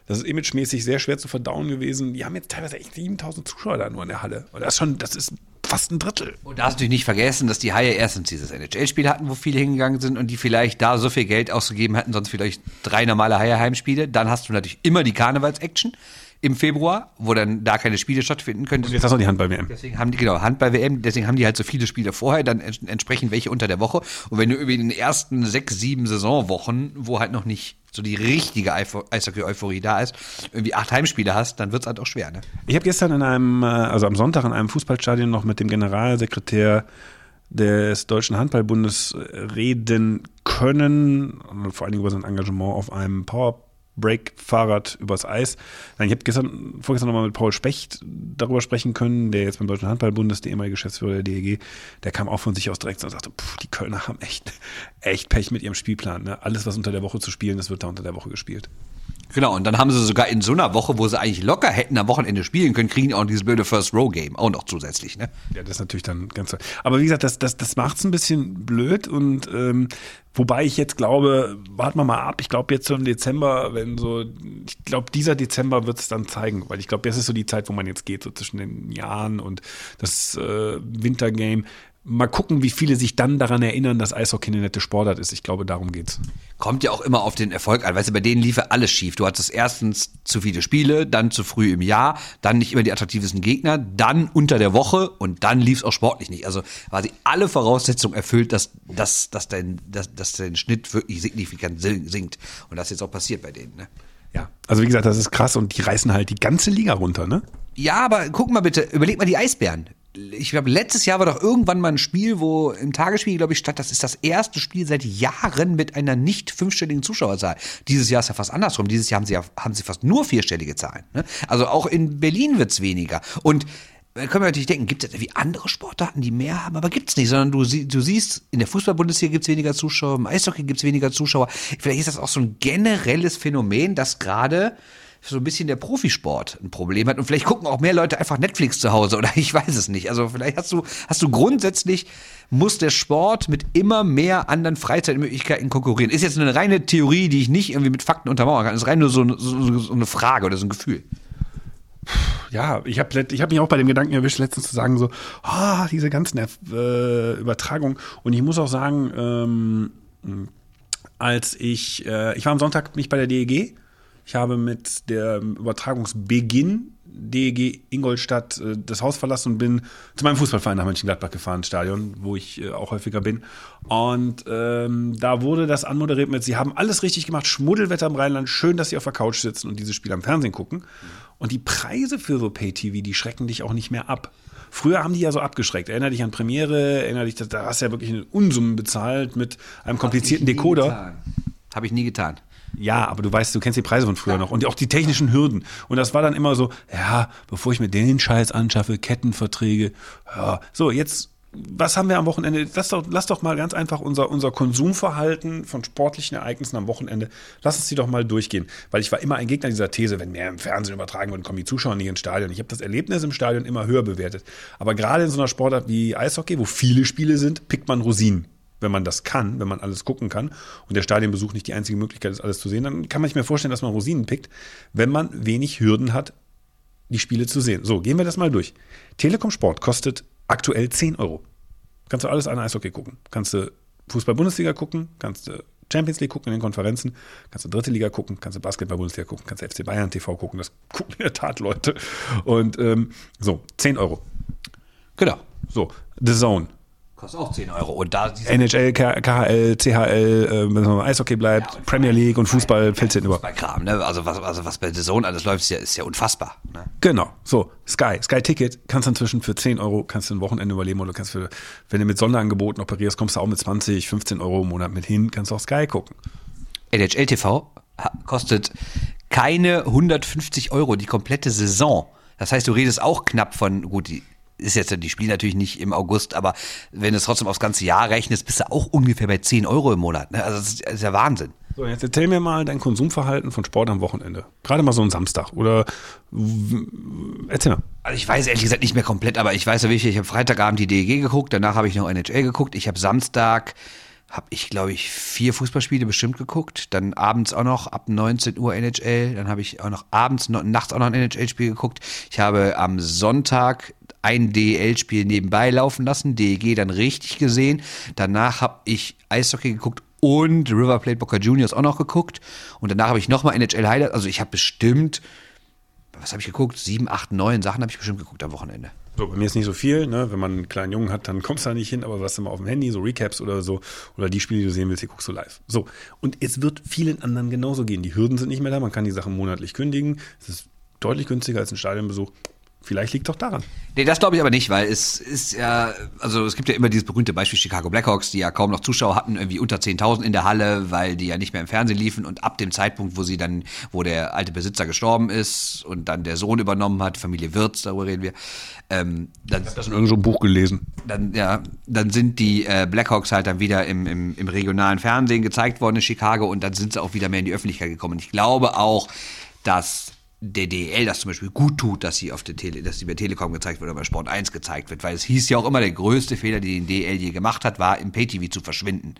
Das ist imagemäßig sehr schwer zu verdauen gewesen. Die haben jetzt teilweise echt 7000 Zuschauer da nur in der Halle. Und das ist schon, das ist fast ein Drittel. Und da hast du nicht vergessen, dass die Haie erstens dieses NHL-Spiel hatten, wo viele hingegangen sind und die vielleicht da so viel Geld ausgegeben hätten, sonst vielleicht drei normale Haie-Heimspiele. Dann hast du natürlich immer die Karnevals-Action. Im Februar, wo dann da keine Spiele stattfinden können. Und jetzt hast du die Handball-WM. Deswegen haben die, genau, Handball-WM, deswegen haben die halt so viele Spiele vorher, dann ents entsprechend welche unter der Woche. Und wenn du über den ersten sechs, sieben Saisonwochen, wo halt noch nicht so die richtige Eishockey-Euphorie da ist, irgendwie acht Heimspiele hast, dann wird's halt auch schwer, ne? Ich habe gestern in einem, äh, also am Sonntag in einem Fußballstadion noch mit dem Generalsekretär des Deutschen Handballbundes reden können, vor allen Dingen über sein Engagement auf einem Powerbreak-Fahrrad übers Eis. Ich habe gestern, vorgestern nochmal mit Paul Specht darüber sprechen können, der jetzt beim Deutschen Handballbund ist, der ehemalige Geschäftsführer der DEG. Der kam auch von sich aus direkt und sagte, pff, die Kölner haben echt, echt Pech mit ihrem Spielplan. Ne? Alles, was unter der Woche zu spielen ist, wird da unter der Woche gespielt. Genau, und dann haben sie sogar in so einer Woche, wo sie eigentlich locker hätten am Wochenende spielen können, kriegen die auch dieses blöde First-Row-Game auch noch zusätzlich, ne? Ja, das ist natürlich dann ganz. Aber wie gesagt, das, das, das macht's ein bisschen blöd und ähm, wobei ich jetzt glaube, warten wir mal ab. Ich glaube jetzt so im Dezember, wenn so, ich glaube dieser Dezember wird's dann zeigen, weil ich glaube, das ist so die Zeit, wo man jetzt geht, so zwischen den Jahren und das äh, Wintergame. Mal gucken, wie viele sich dann daran erinnern, dass Eishockey eine nette Sportart ist. Ich glaube, darum geht's. Kommt ja auch immer auf den Erfolg an. Weißt du, bei denen lief ja alles schief. Du hattest erstens zu viele Spiele, dann zu früh im Jahr, dann nicht immer die attraktivsten Gegner, dann unter der Woche und dann lief's auch sportlich nicht. Also quasi alle Voraussetzungen erfüllt, dass, dass, dass, dein, dass, dass dein Schnitt wirklich signifikant sinkt. Und das ist jetzt auch passiert bei denen. Ne? Ja, also wie gesagt, das ist krass und die reißen halt die ganze Liga runter, ne? Ja, aber guck mal bitte, überleg mal die Eisbären ich glaube, letztes Jahr war doch irgendwann mal ein Spiel, wo im Tagesspiel, glaube ich, statt, das ist das erste Spiel seit Jahren mit einer nicht fünfstelligen Zuschauerzahl. Dieses Jahr ist ja fast andersrum. Dieses Jahr haben sie ja, haben sie fast nur vierstellige Zahlen. Ne? Also auch in Berlin wird's weniger. Und da können wir natürlich denken, gibt es irgendwie andere Sportarten, die mehr haben, aber gibt's nicht, sondern du, du siehst, in der Fußball-Bundesliga gibt's weniger Zuschauer, im Eishockey gibt's weniger Zuschauer. Vielleicht ist das auch so ein generelles Phänomen, dass gerade so ein bisschen der Profisport ein Problem hat. Und vielleicht gucken auch mehr Leute einfach Netflix zu Hause oder ich weiß es nicht. Also vielleicht hast du, hast du grundsätzlich, muss der Sport mit immer mehr anderen Freizeitmöglichkeiten konkurrieren. Ist jetzt eine reine Theorie, die ich nicht irgendwie mit Fakten untermauern kann. ist rein nur so, so, so eine Frage oder so ein Gefühl. Ja, ich habe ich hab mich auch bei dem Gedanken erwischt, letztens zu sagen, so, ah, diese ganzen äh, Übertragungen. Und ich muss auch sagen, ähm, als ich, äh, ich war am Sonntag nicht bei der DEG, ich habe mit dem Übertragungsbeginn DEG Ingolstadt äh, das Haus verlassen und bin zu meinem Fußballverein nach Mönchengladbach gefahren, Stadion, wo ich äh, auch häufiger bin. Und ähm, da wurde das anmoderiert mit, Sie haben alles richtig gemacht, Schmuddelwetter im Rheinland, schön, dass Sie auf der Couch sitzen und dieses Spiel am Fernsehen gucken. Und die Preise für so Pay-TV, die schrecken dich auch nicht mehr ab. Früher haben die ja so abgeschreckt. Erinner dich an Premiere, erinner dich, da hast du ja wirklich eine Unsummen bezahlt mit einem komplizierten Decoder. Habe ich nie getan. Ja, aber du weißt, du kennst die Preise von früher ja. noch und auch die technischen Hürden. Und das war dann immer so, ja, bevor ich mir den Scheiß anschaffe, Kettenverträge. Ja, so, jetzt, was haben wir am Wochenende? Lass doch, lass doch mal ganz einfach unser, unser Konsumverhalten von sportlichen Ereignissen am Wochenende, lass uns die doch mal durchgehen. Weil ich war immer ein Gegner dieser These, wenn mehr im Fernsehen übertragen wird, kommen die Zuschauer nicht ins Stadion. Ich habe das Erlebnis im Stadion immer höher bewertet. Aber gerade in so einer Sportart wie Eishockey, wo viele Spiele sind, pickt man Rosinen wenn man das kann, wenn man alles gucken kann und der Stadionbesuch nicht die einzige Möglichkeit ist, alles zu sehen, dann kann man sich mir vorstellen, dass man Rosinen pickt, wenn man wenig Hürden hat, die Spiele zu sehen. So, gehen wir das mal durch. Telekom Sport kostet aktuell 10 Euro. Kannst du alles an Eishockey gucken. Kannst du Fußball-Bundesliga gucken, kannst du Champions League gucken in den Konferenzen, kannst du Dritte Liga gucken, kannst du Basketball-Bundesliga gucken, kannst du FC Bayern TV gucken, das gucken in der Tat Leute. Und ähm, so, 10 Euro. Genau. So, The Zone, Kostet auch 10 Euro. Und da NHL, KHL, CHL, äh, wenn man Eishockey bleibt, ja, Premier League und Fußball fällt es über. Kram, ne? Also was, also was bei The Zone alles läuft, ist ja, ist ja unfassbar. Ne? Genau. So, Sky. Sky Ticket kannst du inzwischen für 10 Euro, kannst du ein Wochenende überleben oder kannst für, wenn du mit Sonderangeboten operierst, kommst du auch mit 20, 15 Euro im Monat mit hin, kannst du auch Sky gucken. NHL TV kostet keine 150 Euro die komplette Saison. Das heißt, du redest auch knapp von, gut, die ist jetzt die Spiele natürlich nicht im August, aber wenn du es trotzdem aufs ganze Jahr rechnest, bist du auch ungefähr bei 10 Euro im Monat. Ne? Also das ist, das ist ja Wahnsinn. So, jetzt erzähl mir mal dein Konsumverhalten von Sport am Wochenende. Gerade mal so ein Samstag oder erzähl mal. Also ich weiß ehrlich gesagt nicht mehr komplett, aber ich weiß ja wirklich, ich habe Freitagabend die DEG geguckt, danach habe ich noch NHL geguckt, ich habe Samstag habe ich, glaube ich, vier Fußballspiele bestimmt geguckt. Dann abends auch noch ab 19 Uhr NHL. Dann habe ich auch noch abends, nachts auch noch ein NHL-Spiel geguckt. Ich habe am Sonntag ein DEL-Spiel nebenbei laufen lassen, DEG dann richtig gesehen. Danach habe ich Eishockey geguckt und River Plate Boca Juniors auch noch geguckt. Und danach habe ich nochmal NHL Highlights. Also ich habe bestimmt was habe ich geguckt? Sieben, acht, neun Sachen habe ich bestimmt geguckt am Wochenende. So, bei mir ist nicht so viel, ne? Wenn man einen kleinen Jungen hat, dann kommst du da nicht hin, aber was mal auf dem Handy, so Recaps oder so, oder die Spiele, die du sehen willst, die guckst du live. So. Und es wird vielen anderen genauso gehen. Die Hürden sind nicht mehr da, man kann die Sachen monatlich kündigen. Es ist deutlich günstiger als ein Stadionbesuch. Vielleicht liegt doch daran. Nee, das glaube ich aber nicht, weil es ist ja, also es gibt ja immer dieses berühmte Beispiel Chicago Blackhawks, die ja kaum noch Zuschauer hatten, irgendwie unter 10.000 in der Halle, weil die ja nicht mehr im Fernsehen liefen und ab dem Zeitpunkt, wo sie dann, wo der alte Besitzer gestorben ist und dann der Sohn übernommen hat, Familie Wirtz, darüber reden wir, ähm, dann, Ich habe das in irgendeinem Buch gelesen. dann, ja, dann sind die äh, Blackhawks halt dann wieder im, im, im regionalen Fernsehen gezeigt worden in Chicago und dann sind sie auch wieder mehr in die Öffentlichkeit gekommen. Und ich glaube auch, dass der DL das zum Beispiel gut tut, dass sie auf der Tele, dass sie bei Telekom gezeigt wird oder bei Sport 1 gezeigt wird, weil es hieß ja auch immer, der größte Fehler, den die DL je gemacht hat, war im Pay-TV zu verschwinden.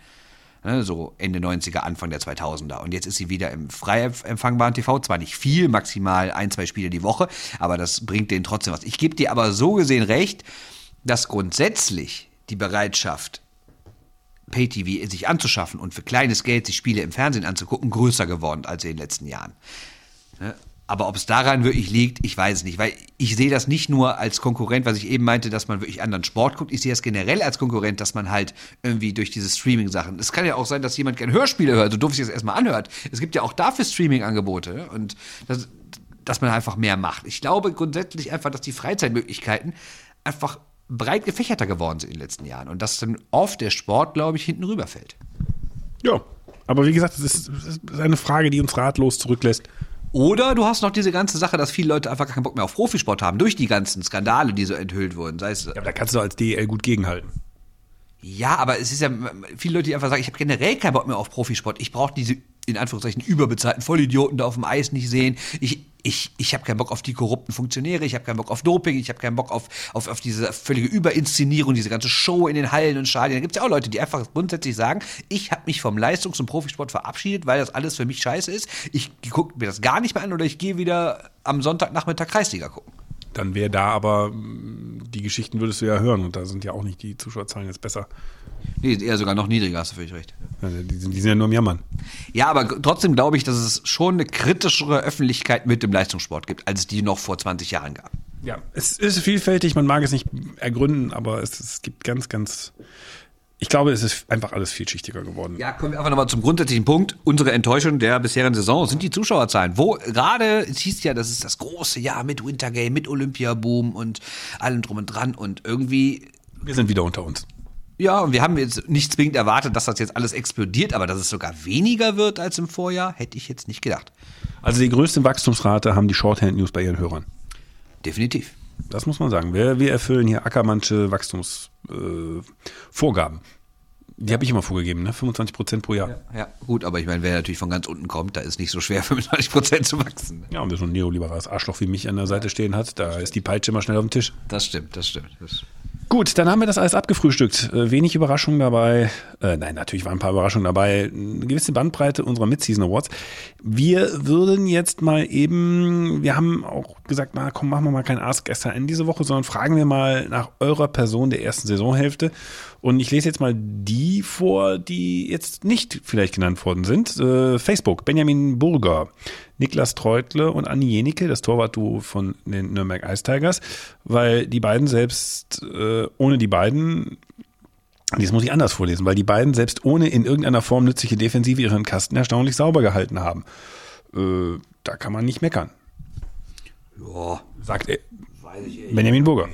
Ne, so Ende 90er, Anfang der 2000er. Und jetzt ist sie wieder im frei empfangbaren TV. Zwar nicht viel, maximal ein, zwei Spiele die Woche, aber das bringt denen trotzdem was. Ich gebe dir aber so gesehen recht, dass grundsätzlich die Bereitschaft, Pay-TV sich anzuschaffen und für kleines Geld sich Spiele im Fernsehen anzugucken, größer geworden als in den letzten Jahren. Ne? Aber ob es daran wirklich liegt, ich weiß nicht, weil ich sehe das nicht nur als Konkurrent, was ich eben meinte, dass man wirklich anderen Sport guckt. Ich sehe das generell als Konkurrent, dass man halt irgendwie durch diese Streaming-Sachen. Es kann ja auch sein, dass jemand gerne Hörspiele hört, so doof sich das erstmal anhört. Es gibt ja auch dafür Streaming-Angebote und das, dass man einfach mehr macht. Ich glaube grundsätzlich einfach, dass die Freizeitmöglichkeiten einfach breit gefächerter geworden sind in den letzten Jahren und dass dann oft der Sport, glaube ich, hinten rüberfällt. Ja. Aber wie gesagt, es ist, ist eine Frage, die uns ratlos zurücklässt. Oder du hast noch diese ganze Sache, dass viele Leute einfach keinen Bock mehr auf Profisport haben, durch die ganzen Skandale, die so enthüllt wurden. Sei es, Ja, aber da kannst du als DEL gut gegenhalten. ja, aber es ist ja viele Leute, die einfach sagen, ich habe generell keinen Bock mehr auf Profisport. Ich brauche diese, in Anführungszeichen, überbezahlten Vollidioten da auf dem Eis nicht sehen. Ich, ich, ich habe keinen Bock auf die korrupten Funktionäre, ich habe keinen Bock auf Doping, ich habe keinen Bock auf, auf, auf diese völlige Überinszenierung, diese ganze Show in den Hallen und Stadien. Da gibt es ja auch Leute, die einfach grundsätzlich sagen, ich habe mich vom Leistungs- und Profisport verabschiedet, weil das alles für mich scheiße ist. Ich gucke mir das gar nicht mehr an oder ich gehe wieder am Sonntagnachmittag Kreisliga gucken. Dann wäre da aber, mh, die Geschichten würdest du ja hören und da sind ja auch nicht die Zuschauerzahlen jetzt besser. Nee, eher sogar noch niedriger, hast du völlig recht. Die sind, die sind ja nur am Jammern. Ja, aber trotzdem glaube ich, dass es schon eine kritischere Öffentlichkeit mit dem Leistungssport gibt, als es die noch vor 20 Jahren gab. Ja, es ist vielfältig, man mag es nicht ergründen, aber es, es gibt ganz, ganz. Ich glaube, es ist einfach alles vielschichtiger geworden. Ja, kommen wir einfach nochmal zum grundsätzlichen Punkt. Unsere Enttäuschung der bisherigen Saison sind die Zuschauerzahlen. Wo gerade, es hieß ja, das ist das große Jahr mit Wintergame, mit Olympiaboom und allem drum und dran und irgendwie Wir sind wieder unter uns. Ja, und wir haben jetzt nicht zwingend erwartet, dass das jetzt alles explodiert, aber dass es sogar weniger wird als im Vorjahr, hätte ich jetzt nicht gedacht. Also die größte Wachstumsrate haben die Shorthand-News bei ihren Hörern. Definitiv. Das muss man sagen. Wir, wir erfüllen hier Ackermannsche Wachstumsvorgaben. Äh. Die habe ich immer vorgegeben, ne? 25 Prozent pro Jahr. Ja, Ja, gut, aber ich meine, wer natürlich von ganz unten kommt, da ist nicht so schwer, 25 Prozent zu wachsen. und wer so ein neoliberales Arschloch wie mich an der Seite stehen hat, da ist die Peitsche immer schnell auf dem Tisch. Das stimmt, das stimmt. Das Gut, dann haben wir das alles abgefrühstückt. Äh, wenig Überraschungen dabei. Äh, nein, natürlich waren ein paar Überraschungen dabei. Eine gewisse Bandbreite unserer Mid-Season Awards. Wir würden jetzt mal eben, wir haben auch gesagt, na komm, machen wir mal kein Ask SRN diese Woche, sondern fragen wir mal nach eurer Person der ersten Saisonhälfte. Und ich lese jetzt mal die vor, die jetzt nicht vielleicht genannt worden sind. Äh, Facebook, Benjamin Burger, Niklas Treutle und Anni Jenicke, das Torwartduo von den Nürnberg Ice Tigers, weil die beiden selbst, äh, ohne die beiden, das muss ich anders vorlesen, weil die beiden selbst ohne in irgendeiner Form nützliche Defensive ihren Kasten erstaunlich sauber gehalten haben. Äh, da kann man nicht meckern, ja, sagt er. Benjamin Burger.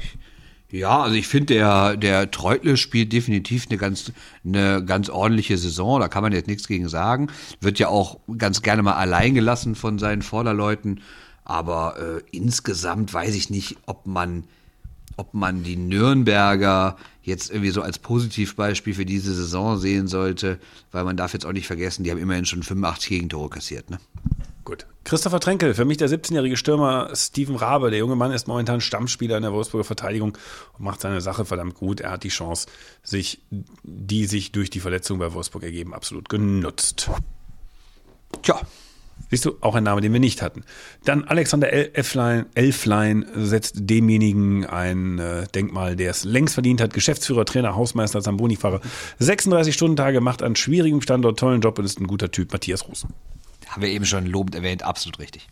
Ja, also ich finde, der, der Treutle spielt definitiv eine ganz, eine ganz ordentliche Saison. Da kann man jetzt nichts gegen sagen. Wird ja auch ganz gerne mal allein gelassen von seinen Vorderleuten. Aber äh, insgesamt weiß ich nicht, ob man, ob man die Nürnberger jetzt irgendwie so als Positivbeispiel für diese Saison sehen sollte, weil man darf jetzt auch nicht vergessen, die haben immerhin schon 85 Gegentore kassiert, ne? Gut. Christopher Trenkel, für mich der 17-jährige Stürmer Steven Rabe. Der junge Mann ist momentan Stammspieler in der Wolfsburger Verteidigung und macht seine Sache verdammt gut. Er hat die Chance, sich, die sich durch die Verletzung bei Wolfsburg ergeben, absolut genutzt. Tja, Siehst du, auch ein Name, den wir nicht hatten. Dann Alexander El- Elflein, Elflein setzt demjenigen ein äh, Denkmal, der es längst verdient hat. Geschäftsführer, Trainer, Hausmeister, Zamboni-Fahrer. 36 Stundentage, macht an schwierigem Standort tollen Job und ist ein guter Typ. Matthias Roos. Haben wir eben schon lobend erwähnt, absolut richtig.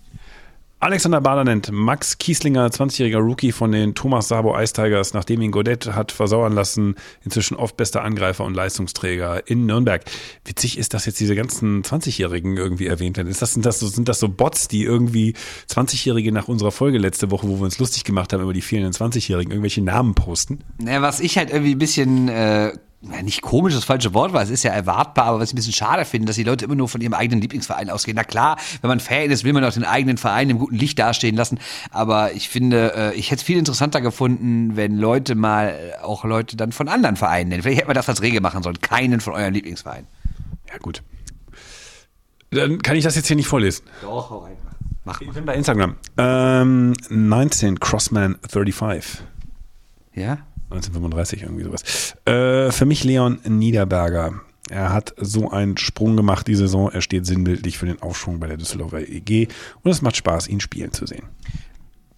Alexander Bader nennt Max Kieslinger, 20-jähriger Rookie von den Thomas Sabo Ice Tigers, nachdem ihn Godet hat versauern lassen, inzwischen oft bester Angreifer und Leistungsträger in Nürnberg. Witzig ist, dass jetzt diese ganzen 20-Jährigen irgendwie erwähnt werden. Ist das, sind, das so, sind das so Bots, die irgendwie 20-Jährige nach unserer Folge letzte Woche, wo wir uns lustig gemacht haben über die fehlenden 20-Jährigen, irgendwelche Namen posten? Naja, was ich halt irgendwie ein bisschen äh, ja, nicht komisch das falsche Wort war, es ist ja erwartbar, aber was ich ein bisschen schade finde, dass die Leute immer nur von ihrem eigenen Lieblingsverein ausgehen. Na klar, wenn man Fan ist, will man auch den eigenen Verein im guten Licht dastehen lassen, aber ich finde, äh, ich hätte es viel interessanter gefunden, wenn Leute mal äh, auch Leute dann von anderen Vereinen nennen. Vielleicht hätte man das als Regel machen sollen, keinen von euren Lieblingsvereinen. Ja, gut. Dann kann ich das jetzt hier nicht vorlesen. Doch, hau rein. Mach Ich bin bei Instagram. Ähm, 19 Crossman 35. Ja? 1935, irgendwie sowas. Äh, für mich Leon Niederberger. Er hat so einen Sprung gemacht die Saison. Er steht sinnbildlich für den Aufschwung bei der Düsseldorfer EG. Und es macht Spaß, ihn spielen zu sehen.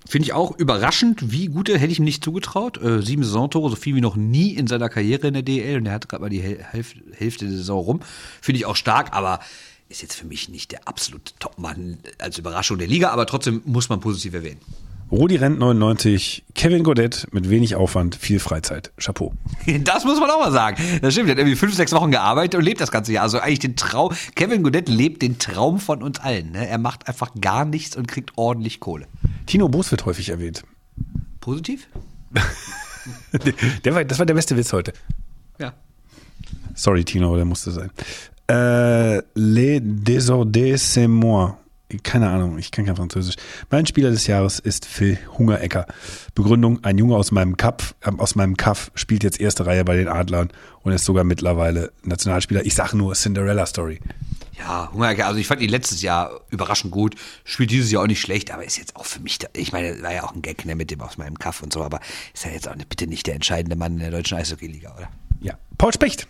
Finde ich auch überraschend, wie gut er, hätte ich ihm nicht zugetraut. Äh, sieben Saisontore, so viel wie noch nie in seiner Karriere in der DL. Und er hat gerade mal die Häl Hälfte, Hälfte der Saison rum. Finde ich auch stark, aber ist jetzt für mich nicht der absolute Topmann als Überraschung der Liga, aber trotzdem muss man positiv erwähnen. Rudi Rent 99, Kevin Godet mit wenig Aufwand, viel Freizeit. Chapeau. Das muss man auch mal sagen. Das stimmt, er hat irgendwie fünf, sechs Wochen gearbeitet und lebt das ganze Jahr. Also eigentlich den Traum, Kevin Godet lebt den Traum von uns allen. Ne? Er macht einfach gar nichts und kriegt ordentlich Kohle. Tino Boos wird häufig erwähnt. Positiv? Der war, das war der beste Witz heute. Ja. Sorry, Tino, aber der musste sein. Äh, Les Desordés, c'est moi. Keine Ahnung, ich kann kein Französisch. Mein Spieler des Jahres ist Phil Hungerecker. Begründung, ein Junge aus meinem Kaff, äh, aus meinem Kaff spielt jetzt erste Reihe bei den Adlern und ist sogar mittlerweile Nationalspieler. Ich sage nur Cinderella Story. Ja, Hungerecker, also ich fand ihn letztes Jahr überraschend gut, spielt dieses Jahr auch nicht schlecht, aber ist jetzt auch für mich, da, ich meine, war ja auch ein Gag ne, mit dem aus meinem Kaff und so, aber ist ja jetzt auch bitte nicht der entscheidende Mann in der deutschen Eishockey-Liga, oder? Ja. Paul Specht.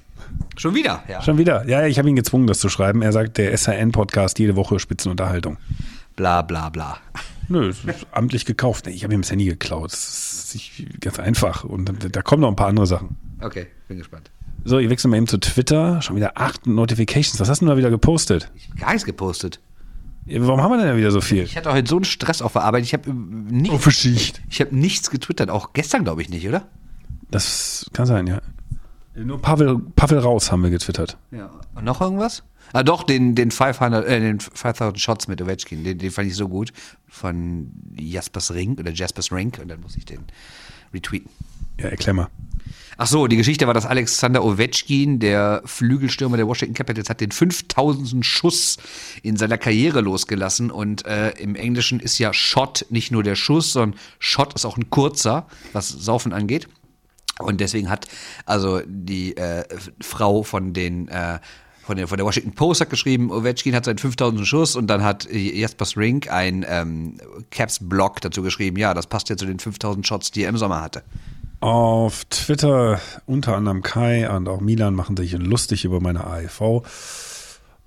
Schon wieder, ja. Schon wieder. Ja, ich habe ihn gezwungen, das zu schreiben. Er sagt, der SHN-Podcast jede Woche Spitzenunterhaltung. Bla bla bla. Nö, es ist amtlich gekauft. Ich habe ihm das Handy geklaut. Das ist ganz einfach. Und da- da kommen noch ein paar andere Sachen. Okay, bin gespannt. So, ich wechsle mal eben zu Twitter. Schon wieder acht Notifications. Was hast du da wieder gepostet? Ich habe gar nichts gepostet. Warum haben wir denn da wieder so viel? Ich hatte heute so einen Stress auf der Arbeit, ich habe nicht, Verschicht. ich habe nichts getwittert, auch gestern glaube ich nicht, oder? Das kann sein, ja. Nur Pavel, Pavel raus haben wir getwittert. Ja. Und noch irgendwas? Ah, doch, den, den 500, äh, den 5000 Shots mit Ovechkin, den, den fand ich so gut. Von Jaspers Ring oder Jaspers Ring und dann muss ich den retweeten. Ja, erklär mal. Ach so, die Geschichte war, dass Alexander Ovechkin, der Flügelstürmer der Washington Capitals, hat den 5000. Schuss in seiner Karriere losgelassen. Und äh, im Englischen ist ja Shot nicht nur der Schuss, sondern Shot ist auch ein kurzer, was Saufen angeht. Und deswegen hat also die äh, Frau von den äh, von der, von der Washington Post hat geschrieben, Ovechkin hat seinen 5000. Schuss und dann hat Jaspers Rink ein ähm, Caps-Blog dazu geschrieben, ja, das passt ja zu den 5000 Shots, die er im Sommer hatte. Auf Twitter unter anderem Kai und auch Milan machen sich lustig über meine AEV.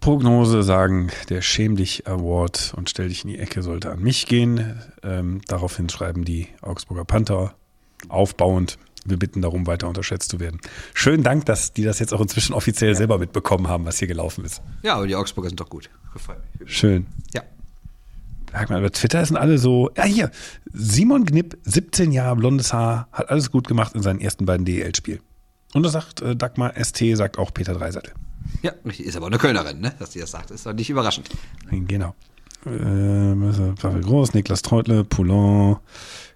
Prognose sagen, der Schäm dich Award und stell dich in die Ecke sollte an mich gehen. Ähm, daraufhin schreiben die Augsburger Panther aufbauend. Wir bitten darum, weiter unterschätzt zu werden. Schönen Dank, dass die das jetzt auch inzwischen offiziell selber mitbekommen haben, was hier gelaufen ist. Ja, aber die Augsburger sind doch gut. Gefällt mir. Schön. Ja. Sag mal, bei Twitter sind alle so, ja hier, Simon Knipp, 17 Jahre, blondes Haar, hat alles gut gemacht in seinen ersten beiden DEL-Spielen. Und das sagt äh, Dagmar ST, sagt auch Peter Dreisattel. Ja. Ist aber eine Kölnerin, ne? Dass die das sagt. Ist doch nicht überraschend. Genau. Äh, Pavel Groß, Niklas Treutle, Poulon,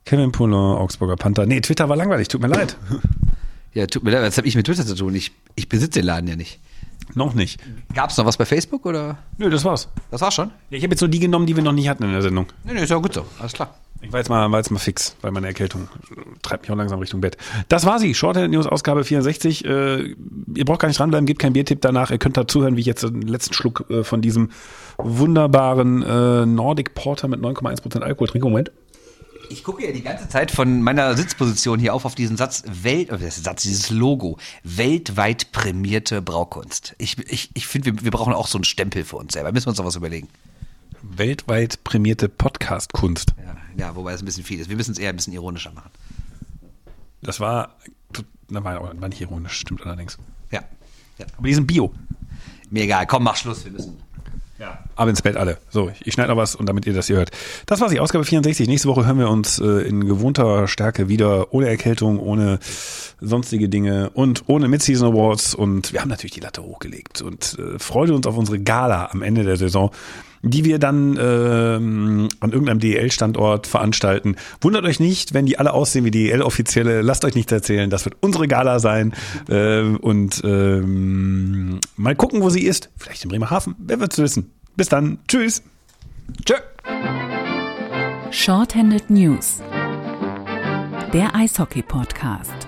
Kevin Poulon, Augsburger Panther. Nee, Twitter war langweilig, tut mir leid. Ja, tut mir leid, was habe ich mit Twitter zu tun? Ich, ich besitze den Laden ja nicht. Noch nicht. Gab es noch was bei Facebook oder? Nö, das war's. Das war's schon? Ja, ich habe jetzt nur die genommen, die wir noch nicht hatten in der Sendung. Nee, nee, ist ja gut so. Alles klar. Ich war jetzt mal, war jetzt mal fix, weil meine Erkältung treibt mich auch langsam Richtung Bett. Das war sie, Shorthand News Ausgabe 64. Äh, ihr braucht gar nicht dranbleiben, gebt keinen Biertipp danach. Ihr könnt da zuhören, wie ich jetzt den letzten Schluck äh, von diesem wunderbaren äh, Nordic Porter mit 9,1% Alkohol trinke. Moment. Ich gucke ja die ganze Zeit von meiner Sitzposition hier auf auf diesen Satz Welt, äh, das Satz, dieses Logo, weltweit prämierte Braukunst. Ich, ich, ich finde, wir, wir brauchen auch so einen Stempel für uns selber. Müssen wir uns noch was überlegen. Weltweit prämierte Podcast-Kunst. Ja, ja, wobei es ein bisschen viel ist. Wir müssen es eher ein bisschen ironischer machen. Das war, das war, war nicht ironisch, stimmt allerdings. Ja. ja. Aber die sind Bio. Mir egal, komm, mach Schluss, wir müssen. Ja. ab ins Bett alle. So, ich schneide noch was und damit ihr das hier hört. Das war die Ausgabe 64. Nächste Woche hören wir uns äh, in gewohnter Stärke wieder, ohne Erkältung, ohne sonstige Dinge und ohne Mid-Season Awards. Und wir haben natürlich die Latte hochgelegt und äh, freuen uns auf unsere Gala am Ende der Saison die wir dann ähm, an irgendeinem DEL-Standort veranstalten. Wundert euch nicht, wenn die alle aussehen wie DEL-Offizielle. Lasst euch nichts erzählen. Das wird unsere Gala sein. Äh, und ähm, mal gucken, wo sie ist. Vielleicht in Bremerhaven. Wer wird's wissen? Bis dann. Tschüss. Tschö. Shorthanded News. Der Eishockey-Podcast.